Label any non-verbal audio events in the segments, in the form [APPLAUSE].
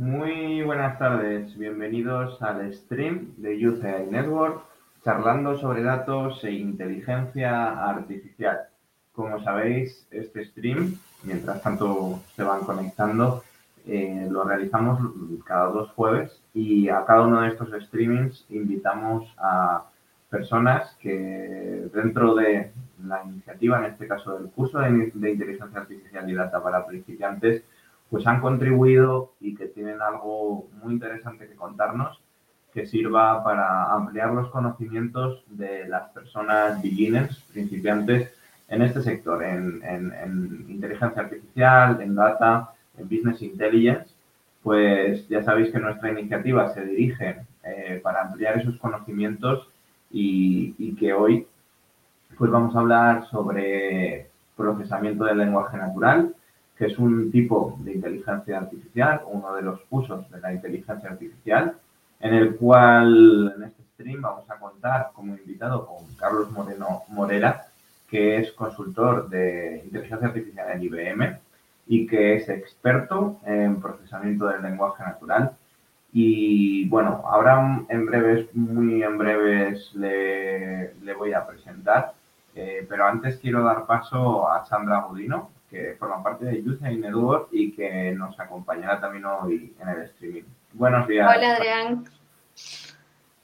Muy buenas tardes, bienvenidos al stream de AI Network, charlando sobre datos e inteligencia artificial. Como sabéis, este stream, mientras tanto se van conectando, eh, lo realizamos cada dos jueves y a cada uno de estos streamings invitamos a personas que dentro de la iniciativa, en este caso del curso de, de inteligencia artificial y data para principiantes, pues han contribuido y que tienen algo muy interesante que contarnos que sirva para ampliar los conocimientos de las personas beginners, principiantes en este sector, en, inteligencia artificial, en data, en business intelligence. Pues ya sabéis que nuestra iniciativa se dirige eh, para ampliar esos conocimientos y, y que hoy pues vamos a hablar sobre procesamiento del lenguaje natural, que es un tipo de inteligencia artificial, uno de los usos de la inteligencia artificial, en el cual en este stream vamos a contar como invitado con Carlos Moreno Morera, que es consultor de inteligencia artificial en IBM y que es experto en procesamiento del lenguaje natural. Y bueno, ahora en breves, muy en breves, le, voy a presentar, eh, pero antes quiero dar paso a Sandra Budino, que forma parte de Youth Network y que nos acompañará también hoy en el streaming. Buenos días. Hola Adrián.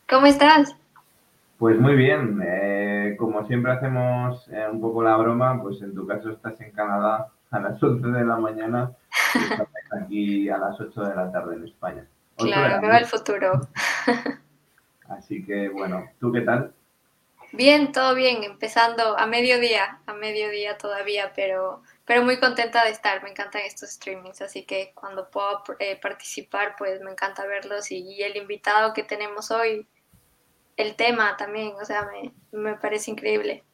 ¿Cómo estás? Pues muy bien. Eh, como siempre hacemos eh, un poco la broma, pues en tu caso estás en Canadá a las [LAUGHS] 11 de la mañana y estás aquí a las 8 de la tarde en España. Claro, veo el futuro. [LAUGHS] Así que bueno, ¿tú qué tal? Bien, todo bien, empezando a mediodía, a mediodía todavía, pero pero muy contenta de estar, me encantan estos streamings, así que cuando puedo eh, participar, pues me encanta verlos y, el invitado que tenemos hoy, el tema también, o sea, me, me, parece increíble.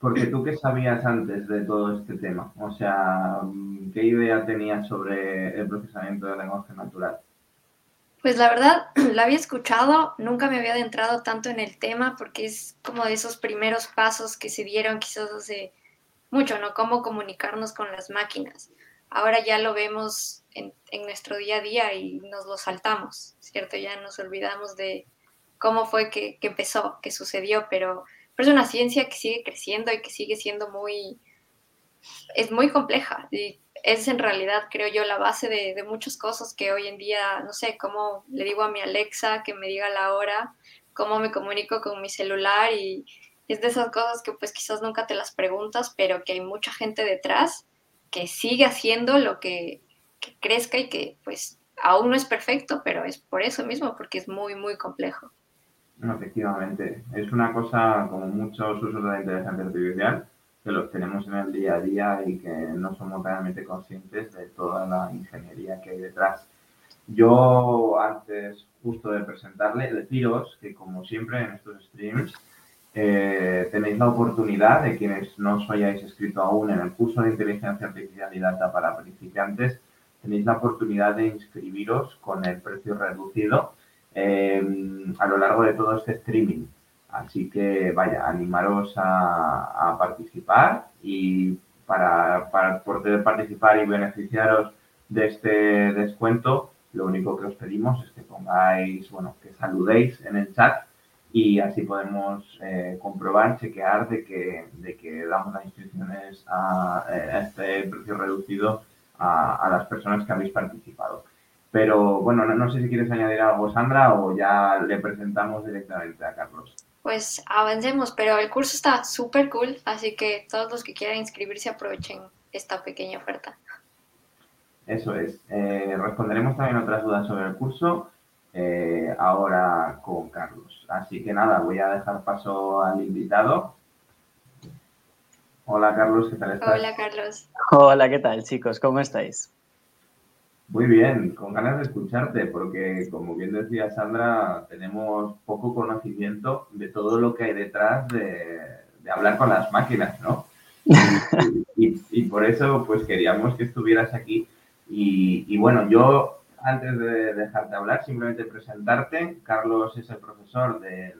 Porque tú qué sabías antes de todo este tema, o sea, ¿qué idea tenías sobre el procesamiento del lenguaje natural? Pues la verdad, [CLEARS THROAT] lo había escuchado, nunca me había adentrado tanto en el tema porque es como de esos primeros pasos que se dieron quizás hace mucho, ¿no? Cómo comunicarnos con las máquinas. Ahora ya lo vemos en, nuestro día a día y nos lo saltamos, ¿cierto? Ya nos olvidamos de cómo fue que, empezó, que sucedió, pero, es una ciencia que sigue creciendo y que sigue siendo muy, es muy compleja y es en realidad, creo yo, la base de, de muchas cosas que hoy en día, no sé, cómo le digo a mi Alexa que me diga la hora, cómo me comunico con mi celular y, es de esas cosas que pues quizás nunca te las preguntas, pero que hay mucha gente detrás que sigue haciendo lo que, crezca y que pues aún no es perfecto, pero es por eso mismo, porque es muy, muy complejo. efectivamente, es una cosa como muchos usos de la inteligencia artificial que los tenemos en el día a día y que no somos realmente conscientes de toda la ingeniería que hay detrás. Yo, antes justo de presentarle, deciros que como siempre en estos streams, eh, tenéis la oportunidad de quienes no os hayáis escrito aún en el curso de inteligencia artificial y data para principiantes, tenéis la oportunidad de inscribiros con el precio reducido eh, a lo largo de todo este streaming. Así que vaya, animaros a, participar y para poder participar y beneficiaros de este descuento, lo único que os pedimos es que pongáis, bueno, que saludéis en el chat y así podemos eh, comprobar, chequear de que, de que damos las instrucciones a, eh, este precio reducido a, las personas que habéis participado. Pero bueno, no, sé si quieres añadir algo, Sandra, o ya le presentamos directamente a Carlos. Pues avancemos, pero el curso está súper cool, así que todos los que quieran inscribirse aprovechen esta pequeña oferta. Eso es. Eh, responderemos también otras dudas sobre el curso eh, ahora con Carlos. Así que nada, voy a dejar paso al invitado. Hola Carlos, ¿qué tal estás? Hola Carlos. Hola, ¿qué tal chicos? ¿Cómo estáis? Muy bien, con ganas de escucharte, porque como bien decía Sandra, tenemos poco conocimiento de todo lo que hay detrás de, hablar con las máquinas, ¿no? [LAUGHS] Y, por eso, pues queríamos que estuvieras aquí. Y, y bueno, yo antes de dejarte hablar, simplemente presentarte. Carlos es el profesor de,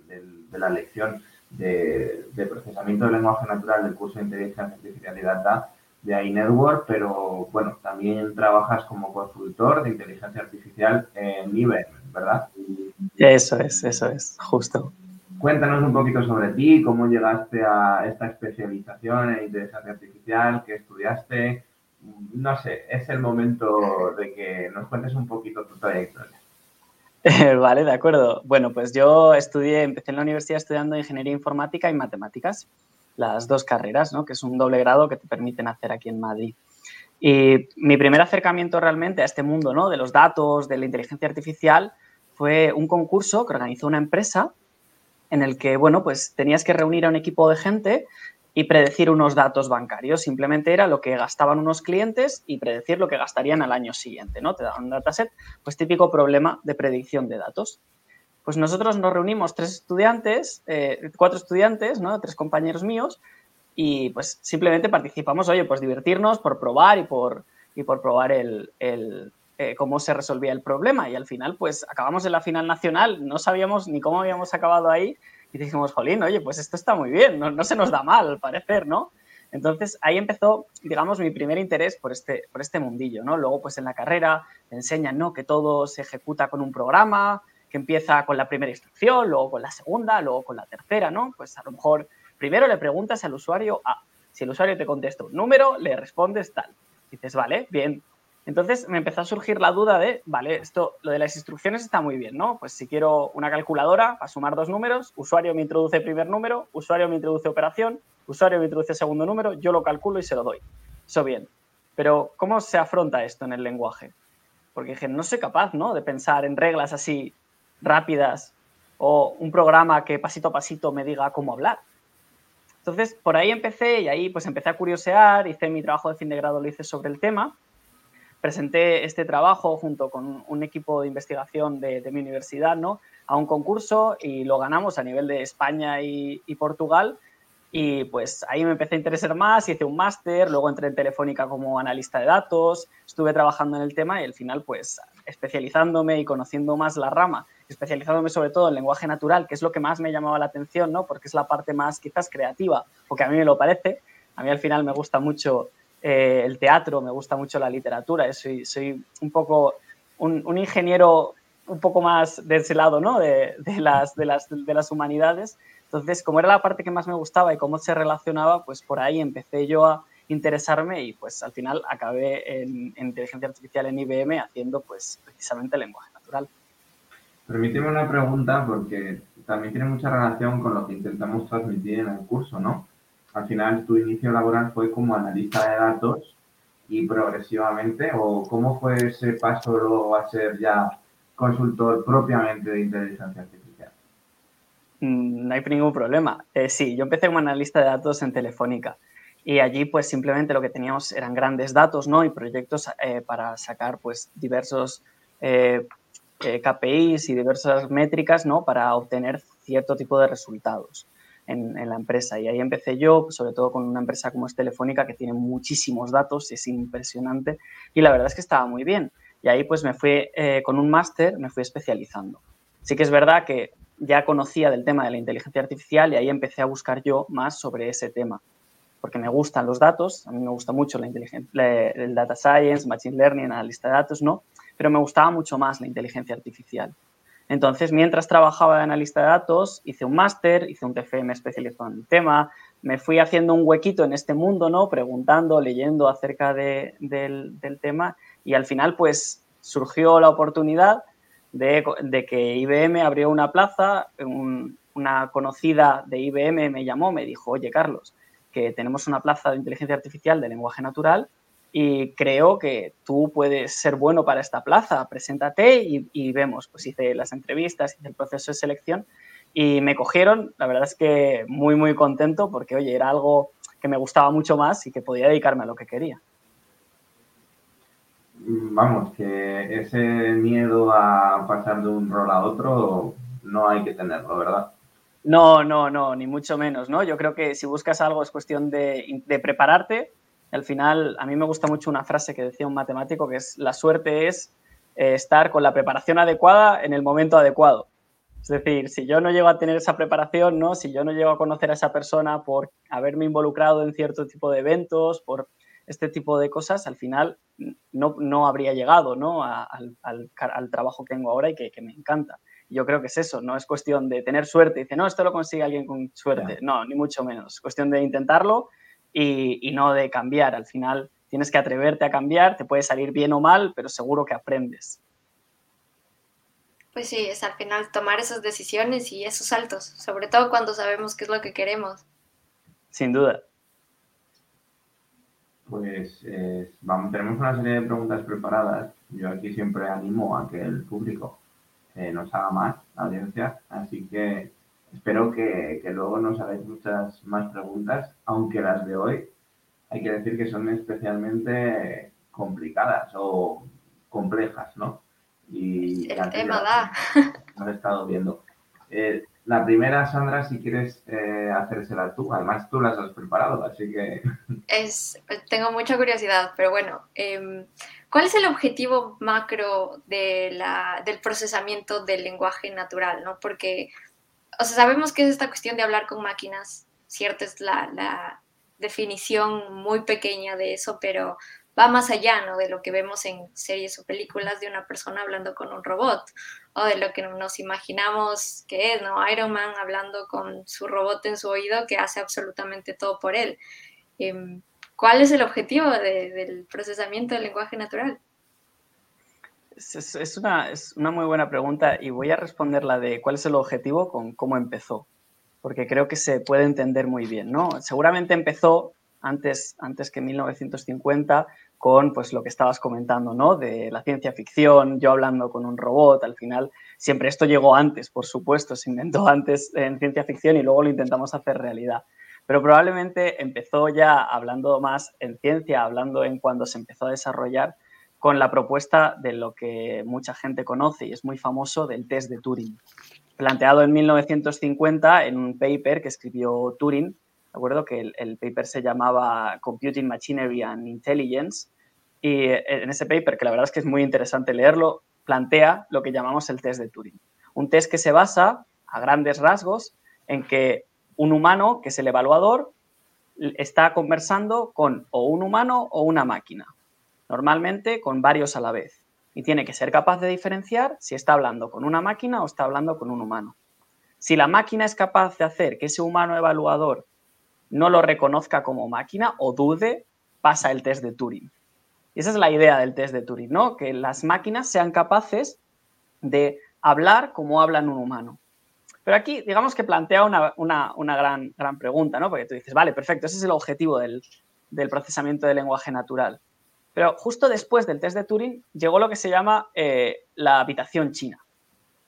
la lección de, procesamiento del lenguaje natural del curso de inteligencia artificial y data de iNetwork, pero bueno, también trabajas como consultor de inteligencia artificial en IBM, ¿verdad? Eso es, eso es, justo. Cuéntanos un poquito sobre ti, cómo llegaste a esta especialización en inteligencia artificial, qué estudiaste. No sé, es el momento de que nos cuentes un poquito tu trayectoria. [LAUGHS] vale, de acuerdo. Bueno, pues yo estudié, empecé en la universidad estudiando ingeniería informática y matemáticas, las dos carreras, ¿no? Que es un doble grado que te permiten hacer aquí en Madrid. Y mi primer acercamiento realmente a este mundo, ¿no? De los datos, de la inteligencia artificial, fue un concurso que organizó una empresa en el que, bueno, pues tenías que reunir a un equipo de gente y predecir unos datos bancarios. Simplemente era lo que gastaban unos clientes y predecir lo que gastarían al año siguiente, ¿no? Te daban un dataset, pues típico problema de predicción de datos. Pues nosotros nos reunimos tres estudiantes, eh, cuatro estudiantes, ¿no? Tres compañeros míos y pues simplemente participamos, oye, pues divertirnos por probar y por, y por probar el, eh, cómo se resolvía el problema. Y al final, pues acabamos en la final nacional, no sabíamos ni cómo habíamos acabado ahí y dijimos, jolín, oye, pues esto está muy bien, no, se nos da mal al parecer, ¿no? Entonces ahí empezó, digamos, mi primer interés por este, por este mundillo, ¿no? Luego, pues en la carrera te enseñan, ¿no? Que todo se ejecuta con un programa, que empieza con la primera instrucción, luego con la segunda, luego con la tercera, ¿no? Pues a lo mejor primero le preguntas al usuario A. Si el usuario te contesta un número, le respondes tal. Dices, vale, bien, entonces me empezó a surgir la duda de, vale, esto, lo de las instrucciones está muy bien, ¿no? Pues si quiero una calculadora para sumar dos números, usuario me introduce primer número, usuario me introduce operación, usuario me introduce segundo número, yo lo calculo y se lo doy. Eso bien. Pero ¿cómo se afronta esto en el lenguaje? Porque dije, no soy capaz, ¿no? De pensar en reglas así rápidas o un programa que pasito a pasito me diga cómo hablar. Entonces, por ahí empecé y ahí pues empecé a curiosear, hice mi trabajo de fin de grado, lo hice sobre el tema presenté este trabajo junto con un equipo de investigación de, mi universidad ¿no? a un concurso y lo ganamos a nivel de España y, Portugal. Y pues ahí me empecé a interesar más, hice un máster, luego entré en Telefónica como analista de datos, estuve trabajando en el tema y al final pues especializándome y conociendo más la rama, especializándome sobre todo en lenguaje natural, que es lo que más me llamaba la atención, ¿no? Porque es la parte más quizás creativa, porque a mí me lo parece. A mí al final me gusta mucho eh, el teatro, me gusta mucho la literatura, soy, soy un poco un, ingeniero un poco más de ese lado, ¿no? De, las, de, las, de las humanidades. Entonces, como era la parte que más me gustaba y cómo se relacionaba, pues por ahí empecé yo a interesarme y pues al final acabé en, inteligencia artificial en IBM haciendo pues precisamente lenguaje natural. Permíteme una pregunta porque también tiene mucha relación con lo que intentamos transmitir en el curso, ¿no? Al final tu inicio laboral fue como analista de datos y progresivamente, o cómo fue ese paso luego a ser ya consultor propiamente de inteligencia artificial? Mm, no hay ningún problema. Eh, sí, yo empecé como analista de datos en Telefónica y allí pues simplemente lo que teníamos eran grandes datos ¿no? y proyectos eh, para sacar pues diversos eh, KPIs y diversas métricas ¿no? para obtener cierto tipo de resultados en, la empresa. Y ahí empecé yo, sobre todo con una empresa como es Telefónica, que tiene muchísimos datos, es impresionante, y la verdad es que estaba muy bien. Y ahí pues me fui, eh, con un máster, me fui especializando. Sí que es verdad que ya conocía del tema de la inteligencia artificial y ahí empecé a buscar yo más sobre ese tema, porque me gustan los datos, a mí me gusta mucho la inteligencia, el data science, machine learning, analista de datos, ¿no? Pero me gustaba mucho más la inteligencia artificial. Entonces, mientras trabajaba de analista de datos, hice un máster, hice un TFM especializado en el tema, me fui haciendo un huequito en este mundo, ¿no? Preguntando, leyendo acerca del, tema y al final, pues, surgió la oportunidad de, que IBM abrió una plaza, una conocida de IBM me llamó, me dijo, oye, Carlos, que tenemos una plaza de inteligencia artificial de lenguaje natural y creo que tú puedes ser bueno para esta plaza, preséntate y, vemos. Pues hice las entrevistas, hice el proceso de selección y me cogieron, la verdad es que muy, muy contento porque, oye, era algo que me gustaba mucho más y que podía dedicarme a lo que quería. Vamos, que ese miedo a pasar de un rol a otro no hay que tenerlo, ¿verdad? No, no, no, ni mucho menos, ¿no? Yo creo que si buscas algo es cuestión de, de prepararte, al final, a mí me gusta mucho una frase que decía un matemático, que es la suerte es eh, estar con la preparación adecuada en el momento adecuado. Es decir, si yo no llego a tener esa preparación, ¿no? si yo no llego a conocer a esa persona por haberme involucrado en cierto tipo de eventos, por este tipo de cosas al final no, no habría llegado ¿no? al, al, trabajo que tengo ahora y que, que, me encanta. Yo creo que es eso, no es cuestión de tener suerte. Dice, no, esto lo consigue alguien con suerte. No, ni mucho menos. Es cuestión de intentarlo y, y no de cambiar. Al final tienes que atreverte a cambiar, te puede salir bien o mal, pero seguro que aprendes. Pues sí, es al final tomar esas decisiones y esos saltos, sobre todo cuando sabemos qué es lo que queremos. Sin duda. Pues eh, vamos, tenemos una serie de preguntas preparadas. Yo aquí siempre animo a que el público eh, nos haga más, la audiencia. Así que espero que, que, luego nos hagáis muchas más preguntas, aunque las de hoy hay que decir que son especialmente complicadas o complejas, ¿no? Y el tema da. Hemos estado viendo. Eh, la primera, Sandra, si quieres eh, hacérsela tú, además tú las has preparado, así que... [LAUGHS] Es, tengo mucha curiosidad, pero bueno, em, ¿cuál es el objetivo macro de la, del procesamiento del lenguaje natural? ¿no? Porque, o sea, sabemos que es esta cuestión de hablar con máquinas, cierto, es la, la definición muy pequeña de eso, pero va más allá ¿no? de lo que vemos en series o películas de una persona hablando con un robot o de lo que nos imaginamos que es, ¿no? Iron Man hablando con su robot en su oído que hace absolutamente todo por él. Em, ¿Cuál es el objetivo del procesamiento del lenguaje natural? Es, una, es una muy buena pregunta y voy a responder la de cuál es el objetivo con cómo empezó, porque creo que se puede entender muy bien, ¿no? Seguramente empezó antes, antes que 1950 con pues lo que estabas comentando, ¿no? De la ciencia ficción, yo hablando con un robot, al final siempre esto llegó antes, por supuesto, se inventó antes en ciencia ficción y luego lo intentamos hacer realidad. Pero probablemente empezó ya hablando más en ciencia, hablando en cuando se empezó a desarrollar con la propuesta de lo que mucha gente conoce y es muy famoso del test de Turing, planteado en 1950 en un paper que escribió Turing acuerdo que el, paper se llamaba Computing Machinery and Intelligence y en ese paper, que la verdad es que es muy interesante leerlo, plantea lo que llamamos el test de Turing. Un test que se basa, a grandes rasgos, en que un humano, que es el evaluador, está conversando con o un humano o una máquina, normalmente con varios a la vez. Y tiene que ser capaz de diferenciar si está hablando con una máquina o está hablando con un humano. Si la máquina es capaz de hacer que ese humano evaluador no lo reconozca como máquina o dude, pasa el test de Turing. Y esa es la idea del test de Turing, ¿no? Que las máquinas sean capaces de hablar como hablan un humano. Pero aquí, digamos que plantea una, gran, gran, pregunta, ¿no? Porque tú dices, vale, perfecto, ese es el objetivo del, procesamiento del lenguaje natural. Pero justo después del test de Turing llegó lo que se llama eh, la habitación china.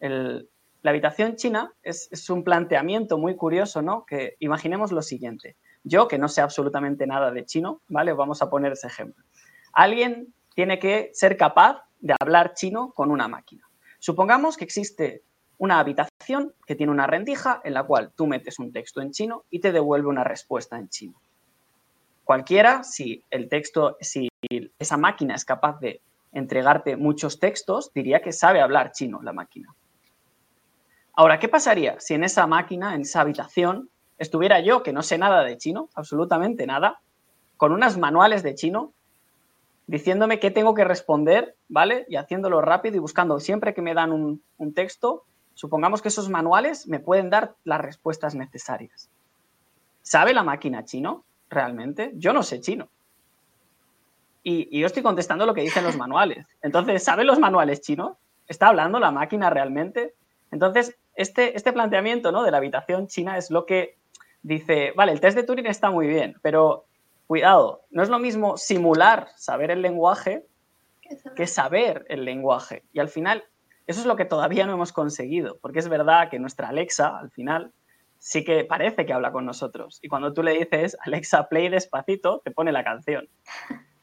La habitación china es, un planteamiento muy curioso, ¿no? Que imaginemos lo siguiente. Yo, que no sé absolutamente nada de chino, ¿vale? Vamos a poner ese ejemplo. Alguien tiene que ser capaz de hablar chino con una máquina. Supongamos que existe una habitación que tiene una rendija en la cual tú metes un texto en chino y te devuelve una respuesta en chino. Cualquiera, si el texto, si esa máquina es capaz de entregarte muchos textos, diría que sabe hablar chino la máquina. Ahora, ¿qué pasaría si en esa máquina, en esa habitación, estuviera yo, que no sé nada de chino, absolutamente nada, con unas manuales de chino, diciéndome qué tengo que responder, ¿vale? Y haciéndolo rápido y buscando siempre que me dan un, texto, supongamos que esos manuales me pueden dar las respuestas necesarias. ¿Sabe la máquina chino realmente? Yo no sé chino. Y, y, yo estoy contestando lo que dicen los manuales. Entonces, ¿sabe los manuales chinos? ¿Está hablando la máquina realmente? Entonces, este, este planteamiento ¿no? de la habitación china es lo que dice, vale, el test de Turing está muy bien, pero cuidado, no es lo mismo simular saber el lenguaje que saber el lenguaje. Y al final, eso es lo que todavía no hemos conseguido, porque es verdad que nuestra Alexa, al final, sí que parece que habla con nosotros. Y cuando tú le dices, Alexa, play despacito, te pone la canción.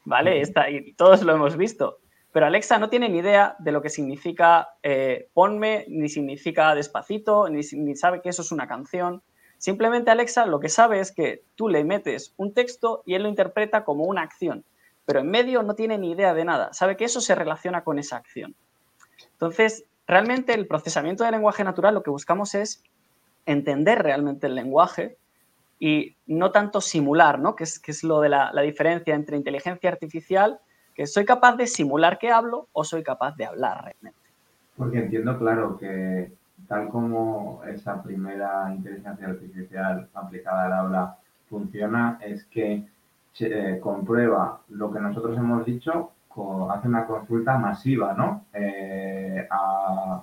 ¿Vale? y todos lo hemos visto. Pero Alexa no tiene ni idea de lo que significa eh, ponme, ni significa despacito, ni, ni sabe que eso es una canción. Simplemente Alexa lo que sabe es que tú le metes un texto y él lo interpreta como una acción, pero en medio no tiene ni idea de nada, sabe que eso se relaciona con esa acción. Entonces, realmente el procesamiento del lenguaje natural lo que buscamos es entender realmente el lenguaje y no tanto simular, ¿no? Que es, que es lo de la, diferencia entre inteligencia artificial, que soy capaz de simular que hablo o soy capaz de hablar realmente. Porque entiendo, claro, que tal como esa primera inteligencia artificial aplicada al habla funciona, es que eh, comprueba lo que nosotros hemos dicho, hace una consulta masiva, ¿no? Eh, a,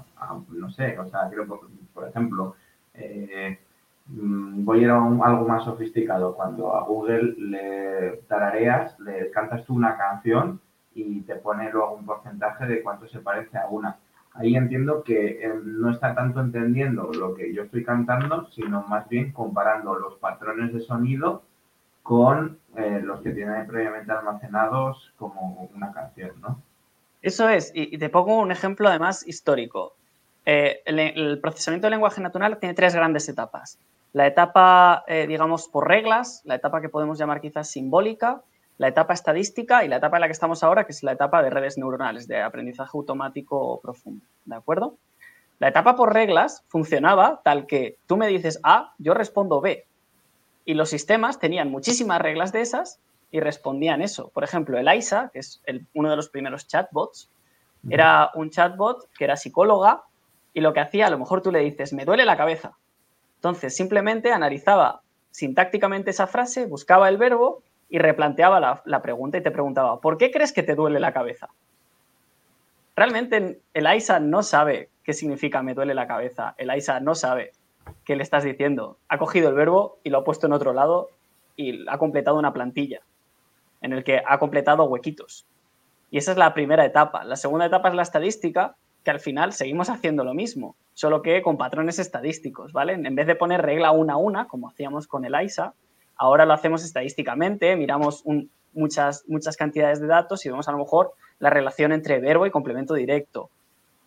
no sé, o sea, creo, por ejemplo, eh, mm, voy a ir a algo más sofisticado. Cuando a Google le tarareas, le cantas tú una canción y te pone luego un porcentaje de cuánto se parece a una. Ahí entiendo que eh, no está tanto entendiendo lo que yo estoy cantando, sino más bien comparando los patrones de sonido con eh, los que tiene previamente almacenados como una canción, ¿no? Eso es, y, te pongo un ejemplo además histórico. Eh, el, procesamiento del lenguaje natural tiene tres grandes etapas. La etapa, digamos, por reglas, la etapa que podemos llamar quizás simbólica, la etapa estadística y la etapa en la que estamos ahora, que es la etapa de redes neuronales, de aprendizaje automático profundo. ¿De acuerdo? La etapa por reglas funcionaba tal que tú me dices A, yo respondo B. Y los sistemas tenían muchísimas reglas de esas y respondían eso. Por ejemplo, el AISA, que es uno de los primeros chatbots, era un chatbot que era psicóloga y lo que hacía, a lo mejor tú le dices, me duele la cabeza. Entonces, simplemente analizaba sintácticamente esa frase, buscaba el verbo y replanteaba la, pregunta y te preguntaba, ¿por qué crees que te duele la cabeza? Realmente el AISA no sabe qué significa me duele la cabeza. El AISA no sabe qué le estás diciendo. Ha cogido el verbo y lo ha puesto en otro lado y ha completado una plantilla en el que ha completado huequitos. Y esa es la primera etapa. La segunda etapa es la estadística, que al final seguimos haciendo lo mismo, solo que con patrones estadísticos, ¿vale? En vez de poner regla una a una, como hacíamos con el AISA, Ahora lo hacemos estadísticamente, miramos muchas, muchas cantidades de datos y vemos a lo mejor la relación entre verbo y complemento directo.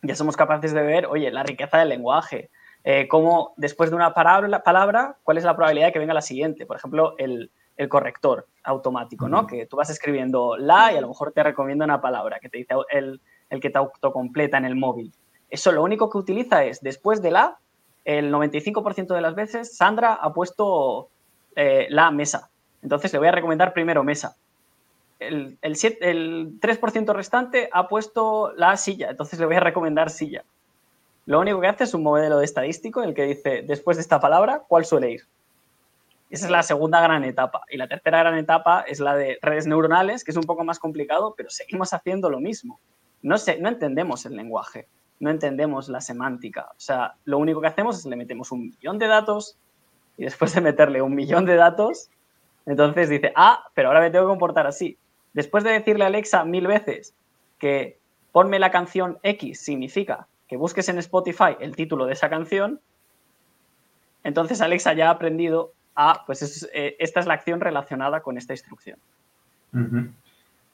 Ya somos capaces de ver, oye, la riqueza del lenguaje, eh, cómo después de una palabra, palabra, cuál es la probabilidad de que venga la siguiente. Por ejemplo, el, corrector automático, ¿no? Que tú vas escribiendo la y a lo mejor te recomienda una palabra que te dice el, el que te autocompleta en el móvil. Eso lo único que utiliza es, después de la, el 95% de las veces, Sandra ha puesto eh, la mesa. Entonces le voy a recomendar primero mesa. El, el, el 3% restante ha puesto la silla, entonces le voy a recomendar silla. Lo único que hace es un modelo de estadístico en el que dice, después de esta palabra, ¿cuál suele ir? Esa es la segunda gran etapa. Y la tercera gran etapa es la de redes neuronales, que es un poco más complicado, pero seguimos haciendo lo mismo. No, sé, no entendemos el lenguaje, no entendemos la semántica. O sea, lo único que hacemos es le metemos un millón de datos, y después de meterle un millón de datos, entonces dice, ah, pero ahora me tengo que comportar así. Después de decirle a Alexa mil veces que ponme la canción X significa que busques en Spotify el título de esa canción, entonces Alexa ya ha aprendido a, pues eh, esta es la acción relacionada con esta instrucción.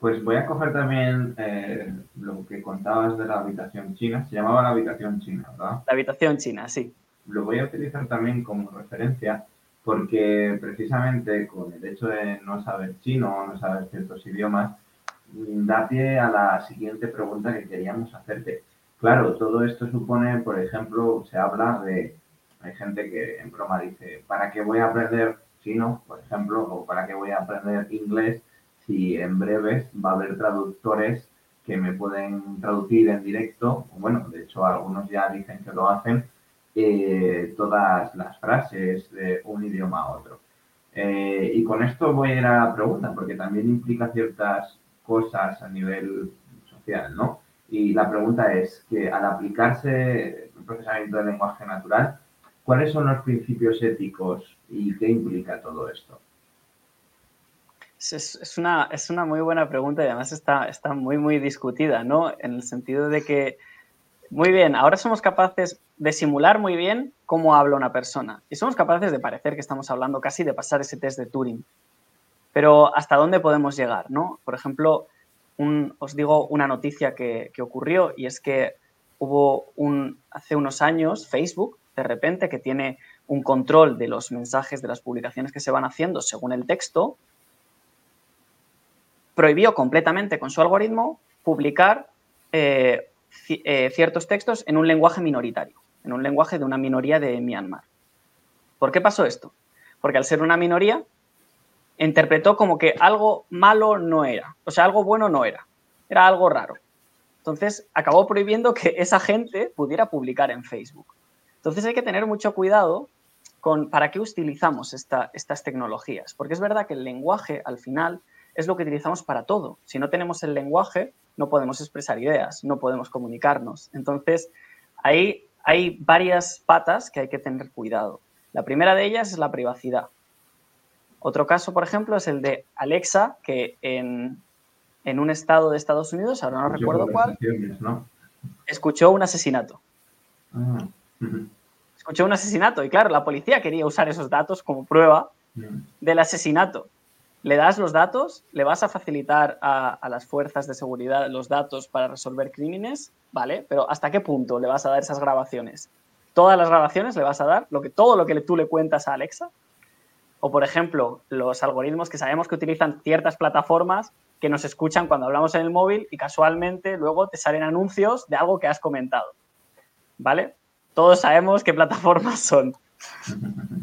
Pues voy a coger también eh, lo que contabas de la habitación china. Se llamaba la habitación china, ¿verdad? La habitación china, sí lo voy a utilizar también como referencia porque precisamente con el hecho de no saber chino o no saber ciertos idiomas, da pie a la siguiente pregunta que queríamos hacerte. Claro, todo esto supone, por ejemplo, se habla de, hay gente que en broma dice, ¿para qué voy a aprender chino, por ejemplo, o para qué voy a aprender inglés si en breves va a haber traductores que me pueden traducir en directo? Bueno, de hecho algunos ya dicen que lo hacen eh, todas las frases de un idioma a otro. Eh, y con esto voy a ir a la pregunta, porque también implica ciertas cosas a nivel social, ¿no? Y la pregunta es que al aplicarse el procesamiento del lenguaje natural, ¿cuáles son los principios éticos y qué implica todo esto? Es, una, es una muy buena pregunta y además está, está muy, muy discutida, ¿no? En el sentido de que muy bien, ahora somos capaces de simular muy bien cómo habla una persona y somos capaces de parecer que estamos hablando casi de pasar ese test de Turing. Pero ¿hasta dónde podemos llegar? ¿no? Por ejemplo, os digo una noticia que, ocurrió y es que hubo un, hace unos años Facebook, de repente, que tiene un control de los mensajes, de las publicaciones que se van haciendo según el texto, prohibió completamente con su algoritmo publicar eh, eh, ciertos textos en un lenguaje minoritario, en un lenguaje de una minoría de Myanmar. ¿Por qué pasó esto? porque al ser una minoría, interpretó como que algo malo no era, o sea, algo bueno no era, era algo raro. Entonces, acabó prohibiendo que esa gente pudiera publicar en Facebook. Entonces, hay que tener mucho cuidado con para qué utilizamos estas tecnologías, porque es verdad que el lenguaje, al final, es lo que utilizamos para todo. Si no tenemos el lenguaje, no podemos expresar ideas, no podemos comunicarnos. Entonces, ahí hay varias patas que hay que tener cuidado. La primera de ellas es la privacidad. Otro caso, por ejemplo, es el de Alexa, que en, en un estado de Estados Unidos, ahora no recuerdo cuál, escuchó un asesinato. Ah, escuchó un asesinato y claro, la policía quería usar esos datos como prueba del asesinato. Le das los datos, le vas a facilitar a, las fuerzas de seguridad los datos para resolver crímenes, ¿vale? Pero ¿hasta qué punto le vas a dar esas grabaciones? ¿Todas las grabaciones le vas a dar? ¿Lo que, ¿Todo lo que tú le cuentas a Alexa? O, por ejemplo, los algoritmos que sabemos que utilizan ciertas plataformas que nos escuchan cuando hablamos en el móvil y casualmente luego te salen anuncios de algo que has comentado. ¿Vale? Todos sabemos qué plataformas son.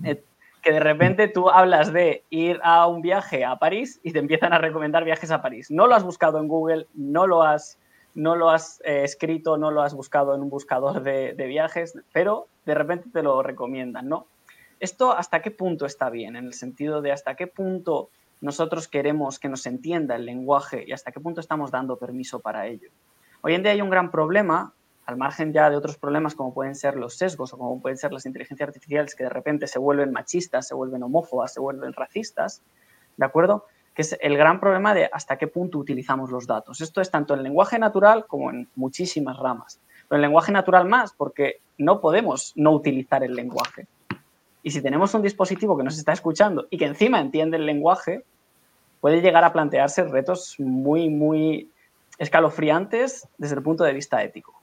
[LAUGHS] Que de repente tú hablas de ir a un viaje a París y te empiezan a recomendar viajes a París. No lo has buscado en Google, no lo has, no lo has eh, escrito, no lo has buscado en un buscador de, de, viajes, pero de repente te lo recomiendan, ¿no? Esto hasta qué punto está bien, en el sentido de hasta qué punto nosotros queremos que nos entienda el lenguaje y hasta qué punto estamos dando permiso para ello. Hoy en día hay un gran problema, al margen ya de otros problemas como pueden ser los sesgos o como pueden ser las inteligencias artificiales que de repente se vuelven machistas, se vuelven homófobas, se vuelven racistas, ¿de acuerdo? Que es el gran problema de hasta qué punto utilizamos los datos. Esto es tanto en lenguaje natural como en muchísimas ramas. Pero en lenguaje natural más, porque no podemos no utilizar el lenguaje. Y si tenemos un dispositivo que nos está escuchando y que encima entiende el lenguaje, puede llegar a plantearse retos muy, muy escalofriantes desde el punto de vista ético.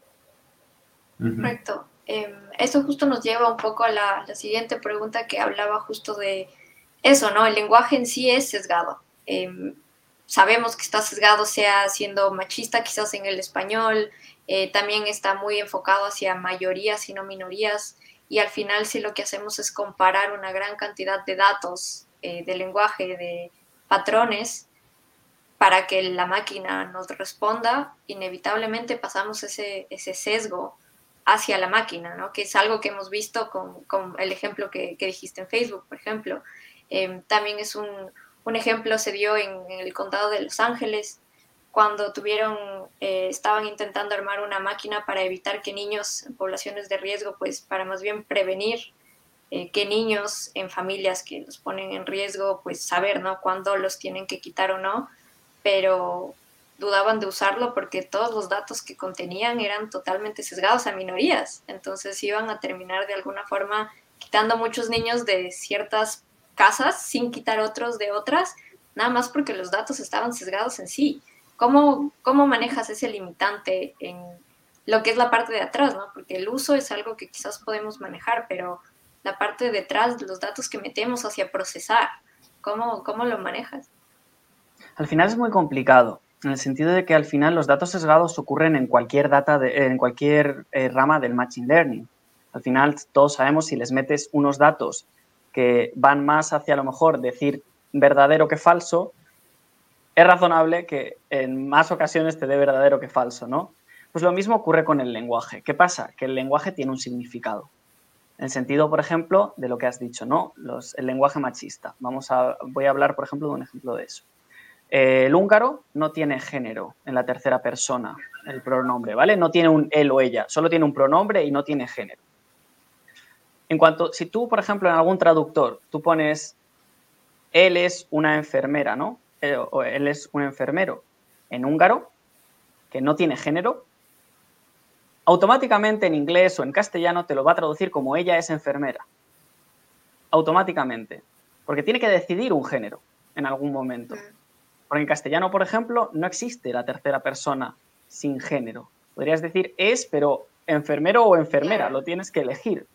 Correcto. Em, eso justo nos lleva un poco a la, siguiente pregunta que hablaba justo de eso, ¿no? El lenguaje en sí es sesgado. Em, sabemos que está sesgado, sea siendo machista quizás en el español, eh, también está muy enfocado hacia mayorías y no minorías y al final si lo que hacemos es comparar una gran cantidad de datos eh, de lenguaje, de patrones, para que la máquina nos responda, inevitablemente pasamos ese, ese sesgo hacia la máquina, ¿no? que es algo que hemos visto con, el ejemplo que, que, dijiste en Facebook, por ejemplo. Em, también es un, un, ejemplo, se dio en, en, el condado de Los Ángeles, cuando tuvieron, eh, estaban intentando armar una máquina para evitar que niños en poblaciones de riesgo, pues para más bien prevenir eh, que niños en familias que los ponen en riesgo, pues saber, ¿no? Cuándo los tienen que quitar o no, pero dudaban de usarlo porque todos los datos que contenían eran totalmente sesgados a minorías, entonces iban a terminar de alguna forma quitando muchos niños de ciertas casas sin quitar otros de otras, nada más porque los datos estaban sesgados en sí. ¿Cómo, cómo manejas ese limitante en lo que es la parte de atrás, ¿no? Porque el uso es algo que quizás podemos manejar, pero la parte de detrás, los datos que metemos hacia procesar, ¿cómo, cómo lo manejas? Al final es muy complicado, en el sentido de que al final los datos sesgados ocurren en cualquier, data en cualquier eh, rama del Machine Learning. Al final todos sabemos si les metes unos datos que van más hacia lo mejor decir verdadero que falso, es razonable que en más ocasiones te dé verdadero que falso, ¿no? Pues lo mismo ocurre con el lenguaje. ¿Qué pasa? Que el lenguaje tiene un significado. En el sentido, por ejemplo, de lo que has dicho, ¿no? Los, el lenguaje machista. Vamos a, voy a hablar, por ejemplo, de un ejemplo de eso. El húngaro no tiene género en la tercera persona, el pronombre, ¿vale? No tiene un él o ella, solo tiene un pronombre y no tiene género. En cuanto, si tú, por ejemplo, en algún traductor, tú pones él es una enfermera, ¿no? Eh, él es un enfermero en húngaro, que no tiene género, automáticamente en inglés o en castellano te lo va a traducir como ella es enfermera. Automáticamente. Porque tiene que decidir un género en algún momento. Porque en castellano, por ejemplo, no existe la tercera persona sin género. Podrías decir es, pero enfermero o enfermera, lo tienes que elegir.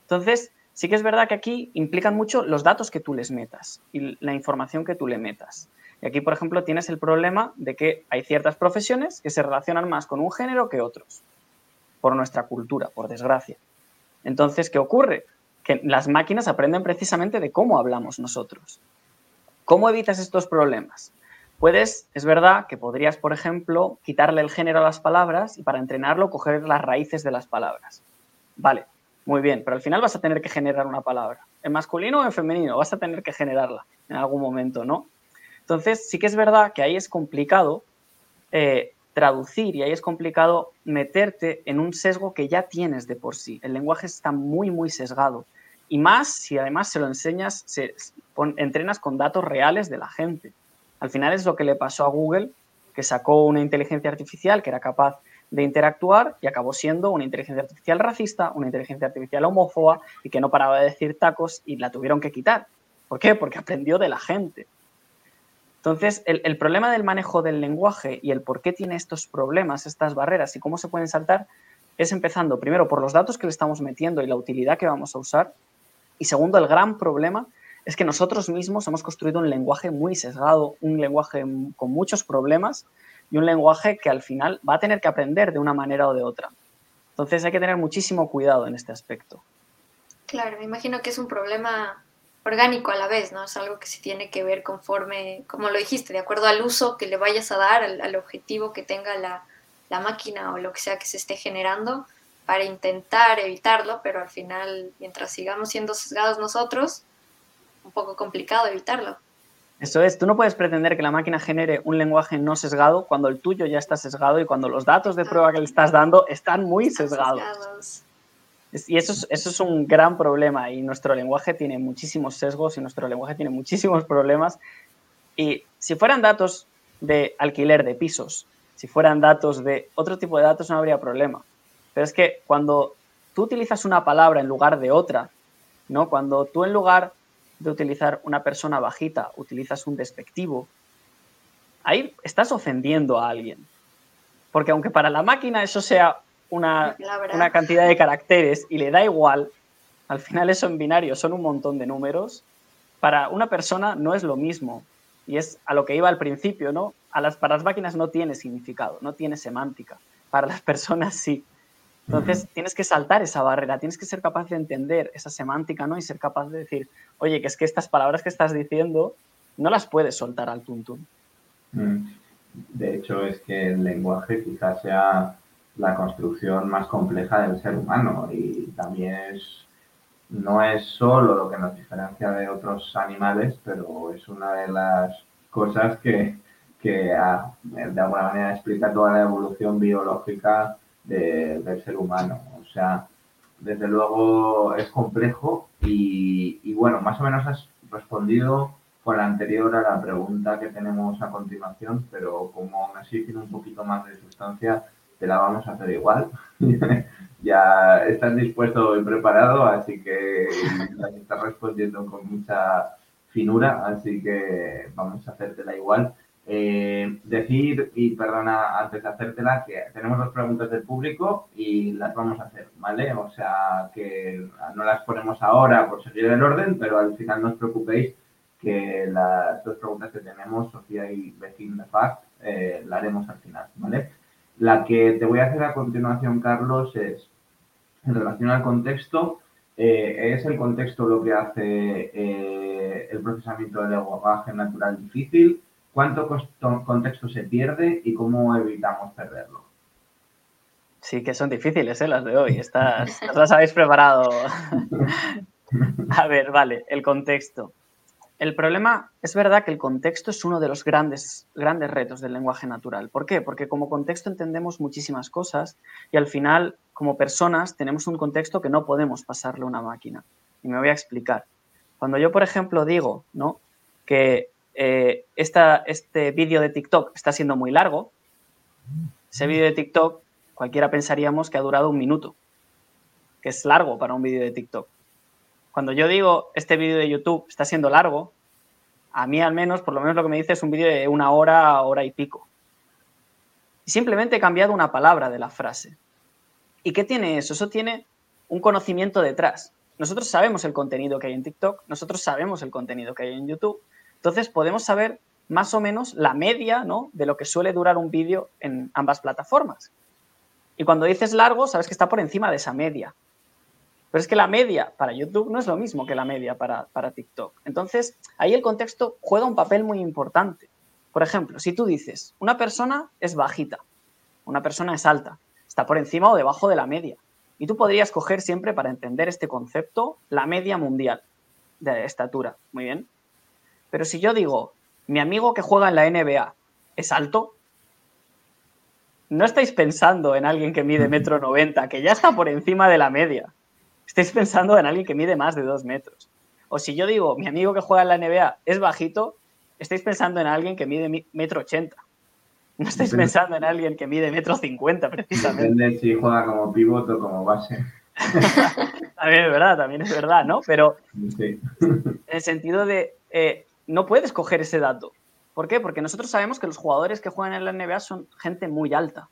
Entonces, Sí que es verdad que aquí implican mucho los datos que tú les metas y la información que tú le metas. Y aquí, por ejemplo, tienes el problema de que hay ciertas profesiones que se relacionan más con un género que otros, por nuestra cultura, por desgracia. Entonces, ¿qué ocurre? que las máquinas aprenden precisamente de cómo hablamos nosotros. ¿Cómo evitas estos problemas? Puedes, es verdad que podrías, por ejemplo, quitarle el género a las palabras y para entrenarlo coger las raíces de las palabras. Vale, muy bien, pero al final vas a tener que generar una palabra. ¿En masculino o en femenino? Vas a tener que generarla en algún momento, ¿no? Entonces, sí que es verdad que ahí es complicado eh, traducir y ahí es complicado meterte en un sesgo que ya tienes de por sí. El lenguaje está muy, muy sesgado. Y más si además se lo enseñas, se, entrenas con datos reales de la gente. Al final es lo que le pasó a Google, que sacó una inteligencia artificial que era capaz de interactuar y acabó siendo una inteligencia artificial racista, una inteligencia artificial homófoba y que no paraba de decir tacos y la tuvieron que quitar. ¿Por qué? Porque aprendió de la gente. Entonces, el, problema del manejo del lenguaje y el por qué tiene estos problemas, estas barreras y cómo se pueden saltar, es empezando primero por los datos que le estamos metiendo y la utilidad que vamos a usar. Y segundo, el gran problema es que nosotros mismos hemos construido un lenguaje muy sesgado, un lenguaje con muchos problemas y un lenguaje que al final va a tener que aprender de una manera o de otra. Entonces hay que tener muchísimo cuidado en este aspecto. Claro, me imagino que es un problema orgánico a la vez, ¿no? Es algo que se tiene que ver conforme, como lo dijiste, de acuerdo al uso que le vayas a dar, al, objetivo que tenga la, máquina o lo que sea que se esté generando, para intentar evitarlo, pero al final, mientras sigamos siendo sesgados nosotros, un poco complicado evitarlo. Eso es, tú no puedes pretender que la máquina genere un lenguaje no sesgado cuando el tuyo ya está sesgado y cuando los datos de prueba que le estás dando están muy sesgados. Y eso es, eso es un gran problema y nuestro lenguaje tiene muchísimos sesgos y nuestro lenguaje tiene muchísimos problemas. Y si fueran datos de alquiler de pisos, si fueran datos de otro tipo de datos no habría problema. Pero es que cuando tú utilizas una palabra en lugar de otra, ¿no? Cuando tú en lugar de utilizar una persona bajita utilizas un despectivo, ahí estás ofendiendo a alguien. Porque aunque para la máquina eso sea una, cantidad de caracteres y le da igual, al final eso en binario son un montón de números, para una persona no es lo mismo. Y es a lo que iba al principio, ¿no? A las, para las máquinas no tiene significado, no tiene semántica. Para las personas sí. Entonces tienes que saltar esa barrera, tienes que ser capaz de entender esa semántica, ¿no? Y ser capaz de decir, oye, que es que estas palabras que estás diciendo no las puedes soltar al tuntún. Mm. De hecho, es que el lenguaje quizás sea la construcción más compleja del ser humano y también es, no es solo lo que nos diferencia de otros animales, pero es una de las cosas que, que ah, de alguna manera explica toda la evolución biológica del ser humano. O sea, desde luego es complejo y, bueno, más o menos has respondido con la anterior a la pregunta que tenemos a continuación, pero como me tiene un poquito más de sustancia, te la vamos a hacer igual. [LAUGHS] ya estás dispuesto y preparado, así que estás respondiendo con mucha finura, así que vamos a hacértela igual. Eh, decir, y perdona antes de hacértela, que tenemos dos preguntas del público y las vamos a hacer, ¿vale? O sea, que no las ponemos ahora por seguir el orden, pero al final no os preocupéis que las dos preguntas que tenemos, Sofía y Becín de Fact, eh, la haremos al final, ¿vale? La que te voy a hacer a continuación, Carlos, es en relación al contexto. Eh, ¿Es el contexto lo que hace eh, el procesamiento del lenguaje natural difícil? ¿Cuánto contexto se pierde y cómo evitamos perderlo? Sí, que son difíciles ¿eh? las de hoy. Estas [LAUGHS] las habéis preparado. [LAUGHS] a ver, vale, el contexto. El problema es verdad que el contexto es uno de los grandes, grandes retos del lenguaje natural. ¿Por qué? Porque como contexto entendemos muchísimas cosas y al final, como personas, tenemos un contexto que no podemos pasarle a una máquina. Y me voy a explicar. Cuando yo, por ejemplo, digo ¿no? que eh, este vídeo de TikTok está siendo muy largo, ese vídeo de TikTok cualquiera pensaríamos que ha durado un minuto, que es largo para un vídeo de TikTok. Cuando yo digo este vídeo de YouTube está siendo largo, a mí al menos, por lo menos lo que me dice es un vídeo de una hora, hora y pico. Y simplemente he cambiado una palabra de la frase. ¿Y qué tiene eso? Eso tiene un conocimiento detrás. Nosotros sabemos el contenido que hay en TikTok, nosotros sabemos el contenido que hay en YouTube, entonces podemos saber más o menos la media ¿no? de lo que suele durar un vídeo en ambas plataformas. Y cuando dices largo, sabes que está por encima de esa media. Pero es que la media para YouTube no es lo mismo que la media para, para TikTok. Entonces, ahí el contexto juega un papel muy importante. Por ejemplo, si tú dices, una persona es bajita, una persona es alta, está por encima o debajo de la media. Y tú podrías coger siempre, para entender este concepto, la media mundial de estatura. Muy bien. Pero si yo digo, mi amigo que juega en la NBA es alto, no estáis pensando en alguien que mide metro noventa, que ya está por encima de la media. Estáis pensando en alguien que mide más de dos metros. O si yo digo, mi amigo que juega en la NBA es bajito, estáis pensando en alguien que mide metro ochenta. No estáis pensando en alguien que mide metro cincuenta, precisamente. Depende si juega como pivote o como base. [LAUGHS] también es verdad, también es verdad, ¿no? Pero en el sentido de, eh, no puedes coger ese dato. ¿Por qué? Porque nosotros sabemos que los jugadores que juegan en la NBA son gente muy alta.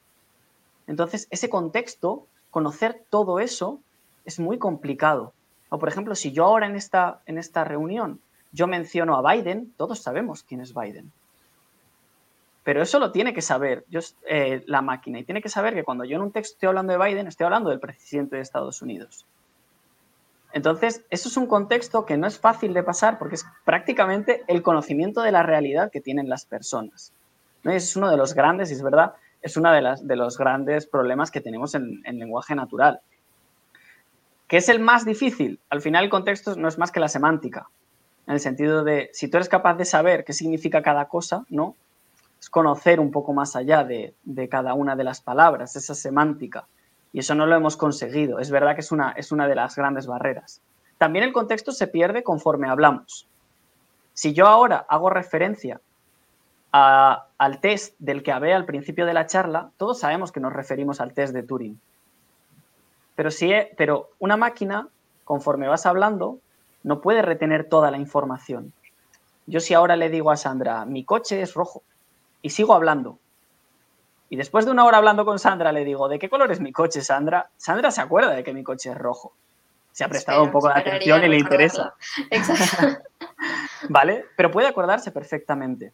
Entonces, ese contexto, conocer todo eso, es muy complicado. O, por ejemplo, si yo ahora en esta, en esta reunión yo menciono a Biden, todos sabemos quién es Biden. Pero eso lo tiene que saber eh, la máquina y tiene que saber que cuando yo en un texto estoy hablando de Biden, estoy hablando del presidente de Estados Unidos. Entonces, eso es un contexto que no es fácil de pasar porque es prácticamente el conocimiento de la realidad que tienen las personas. ¿no? Es uno de los grandes, y es verdad, es uno de, los grandes problemas que tenemos en, en lenguaje natural. ¿Qué es el más difícil? Al final el contexto no es más que la semántica, en el sentido de si tú eres capaz de saber qué significa cada cosa, ¿no? es conocer un poco más allá de, cada una de las palabras, esa semántica. Y eso no lo hemos conseguido. Es verdad que es una, es una de las grandes barreras. También el contexto se pierde conforme hablamos. Si yo ahora hago referencia al test del que hablé al principio de la charla, todos sabemos que nos referimos al test de Turing. Pero, si pero una máquina, conforme vas hablando, no puede retener toda la información. Yo si ahora le digo a Sandra, mi coche es rojo, y sigo hablando. Y después de una hora hablando con Sandra, le digo, ¿de qué color es mi coche, Sandra? Sandra se acuerda de que mi coche es rojo. Se ha prestado un poco de atención y le interesa. [LAUGHS] Exacto. [LAUGHS] ¿Vale? Pero puede acordarse perfectamente.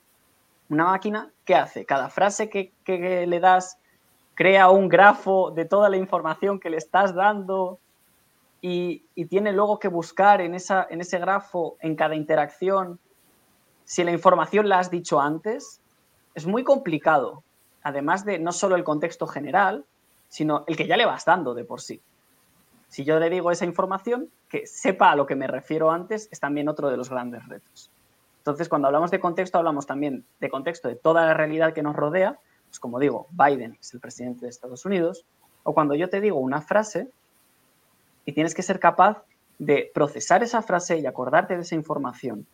Una máquina, ¿qué hace? Cada frase que, le das crea un grafo de toda la información que le estás dando y, y tiene luego que buscar en, esa, en ese grafo, en cada interacción, si la información la has dicho antes, es muy complicado, además de no solo el contexto general, sino el que ya le vas dando de por sí. Si yo le digo esa información, que sepa a lo que me refiero antes, es también otro de los grandes retos. Entonces, cuando hablamos de contexto, hablamos también de contexto de toda la realidad que nos rodea, pues como digo, Biden es el presidente de Estados Unidos, o cuando yo te digo una frase y tienes que ser capaz de procesar esa frase y acordarte de esa información.